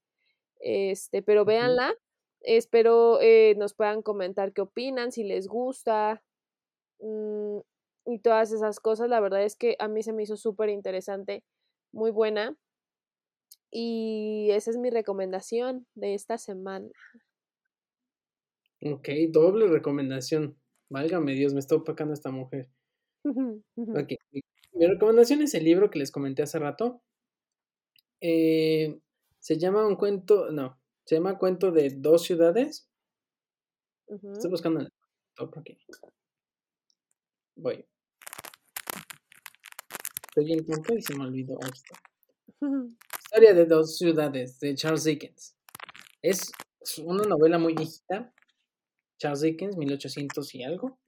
este, pero véanla, espero eh, nos puedan comentar qué opinan, si les gusta mm, y todas esas cosas, la verdad es que a mí se me hizo súper interesante, muy buena. Y esa es mi recomendación de esta semana. Ok, doble recomendación. Válgame Dios, me está opacando esta mujer. ok, mi recomendación es el libro que les comenté hace rato. Eh, se llama un cuento, no, se llama Cuento de dos ciudades. Estoy buscando el top aquí. Voy. Estoy en cuento y se me olvidó esto. Historia de dos ciudades de Charles Dickens. Es una novela muy viejita. Charles Dickens, 1800 y algo.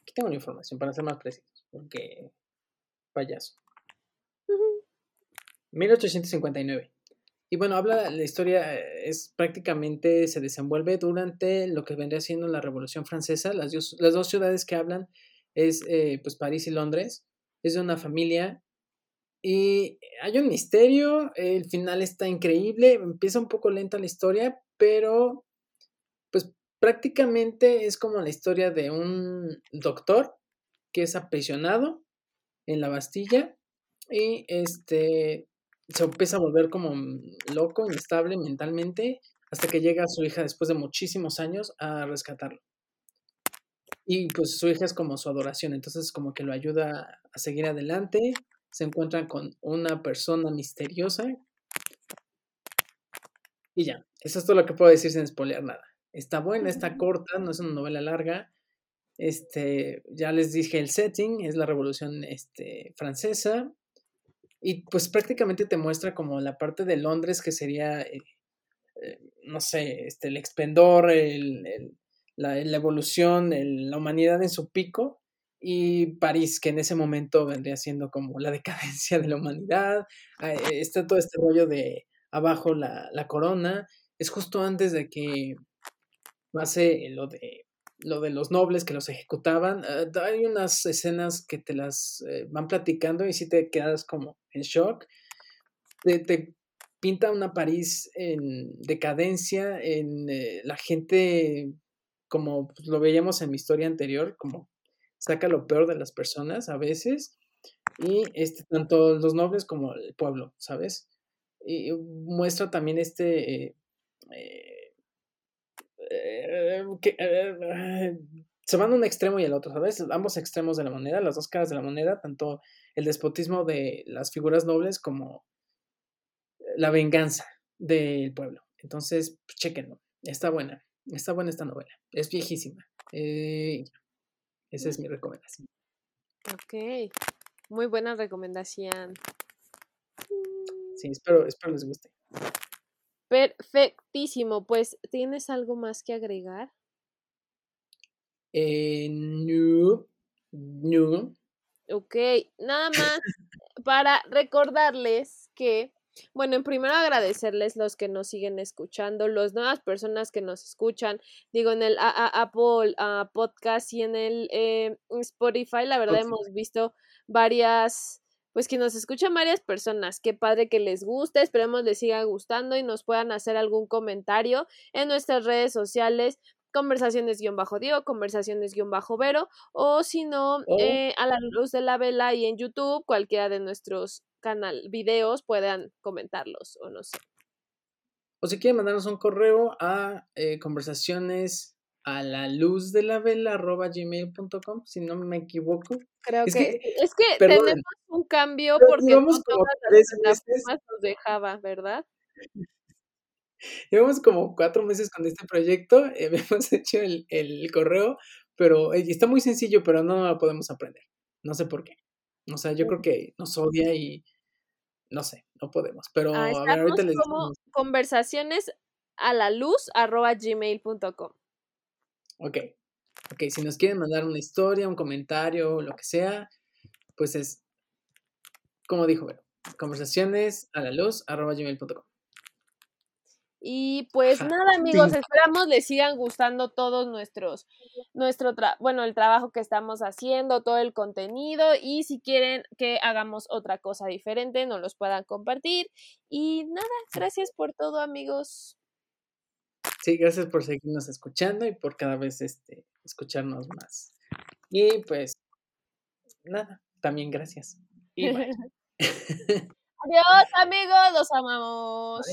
Aquí tengo la información para ser más precisos, porque payaso. 1859. Y bueno, habla la historia, eh, es prácticamente se desenvuelve durante lo que vendría siendo la Revolución Francesa. Las, las dos ciudades que hablan es eh, pues París y Londres. Es de una familia y hay un misterio, el final está increíble, empieza un poco lenta la historia, pero pues prácticamente es como la historia de un doctor que es aprisionado en la Bastilla y este se empieza a volver como loco, inestable mentalmente, hasta que llega su hija después de muchísimos años a rescatarlo. Y pues su hija es como su adoración, entonces como que lo ayuda a seguir adelante se encuentran con una persona misteriosa. Y ya, eso es todo lo que puedo decir sin spoilear nada. Está buena, está corta, no es una novela larga. Este, ya les dije el setting, es la Revolución este, Francesa. Y pues prácticamente te muestra como la parte de Londres que sería, eh, eh, no sé, este, el expendor, la, la, evolución, la humanidad en su pico y París, que en ese momento vendría siendo como la decadencia de la humanidad. Ah, e, está todo este rollo de abajo la, corona. Es justo antes de que pase lo de lo de los nobles que los ejecutaban. Ah, hay unas escenas que te las eh, van platicando y si te quedas como en shock. Te, pinta una París en decadencia, en eh, la gente como pues, lo veíamos en mi historia anterior, como saca lo peor de las personas a veces, y este, tanto los nobles como el pueblo, ¿sabes? Y muestra también este... Eh, eh, que, se van a un extremo y al otro, ¿sabes? Ambos extremos de la moneda, las dos caras de la moneda, tanto el despotismo de las figuras nobles como la venganza del pueblo. Entonces, pues, chequenlo. Está buena. Está buena esta novela. Es viejísima. Eh, esa es mi recomendación. Ok, muy buena recomendación. Sí, espero, espero les guste. Perfectísimo, pues, ¿tienes algo más que agregar? Eh, no, no. Ok, nada más para recordarles que bueno, en primero agradecerles los que nos siguen escuchando, las nuevas personas que nos escuchan, digo, en el Apple Podcast y en el eh, Spotify, la verdad hemos visto varias, pues que nos escuchan varias personas, qué padre que les guste, esperemos les siga gustando y nos puedan hacer algún comentario en nuestras redes sociales, conversaciones-dio, conversaciones-vero, o si no, oh. eh, a la luz de la vela y en YouTube, cualquiera de nuestros canal, videos, puedan comentarlos o no sé. O si quieren mandarnos un correo a eh, conversaciones a la luz de la vela arroba gmail.com, si no me equivoco. Creo que, es que tenemos un cambio porque no todas las nos dejaba, ¿verdad? Llevamos como cuatro meses con este proyecto, eh, hemos hecho el, el correo, pero eh, está muy sencillo, pero no lo podemos aprender. No sé por qué. O sea, yo creo que nos odia y no sé, no podemos. Pero ah, a ver, ahorita les como conversaciones a la luz arroba gmail.com. Ok. Ok, si nos quieren mandar una historia, un comentario, lo que sea, pues es, como dijo, conversaciones a la luz arroba gmail.com. Y pues nada, amigos, esperamos les sigan gustando todos nuestros, nuestro, bueno, el trabajo que estamos haciendo, todo el contenido y si quieren que hagamos otra cosa diferente, nos los puedan compartir. Y nada, gracias por todo, amigos. Sí, gracias por seguirnos escuchando y por cada vez este, escucharnos más. Y pues, nada, también gracias. Adiós, amigos, los amamos.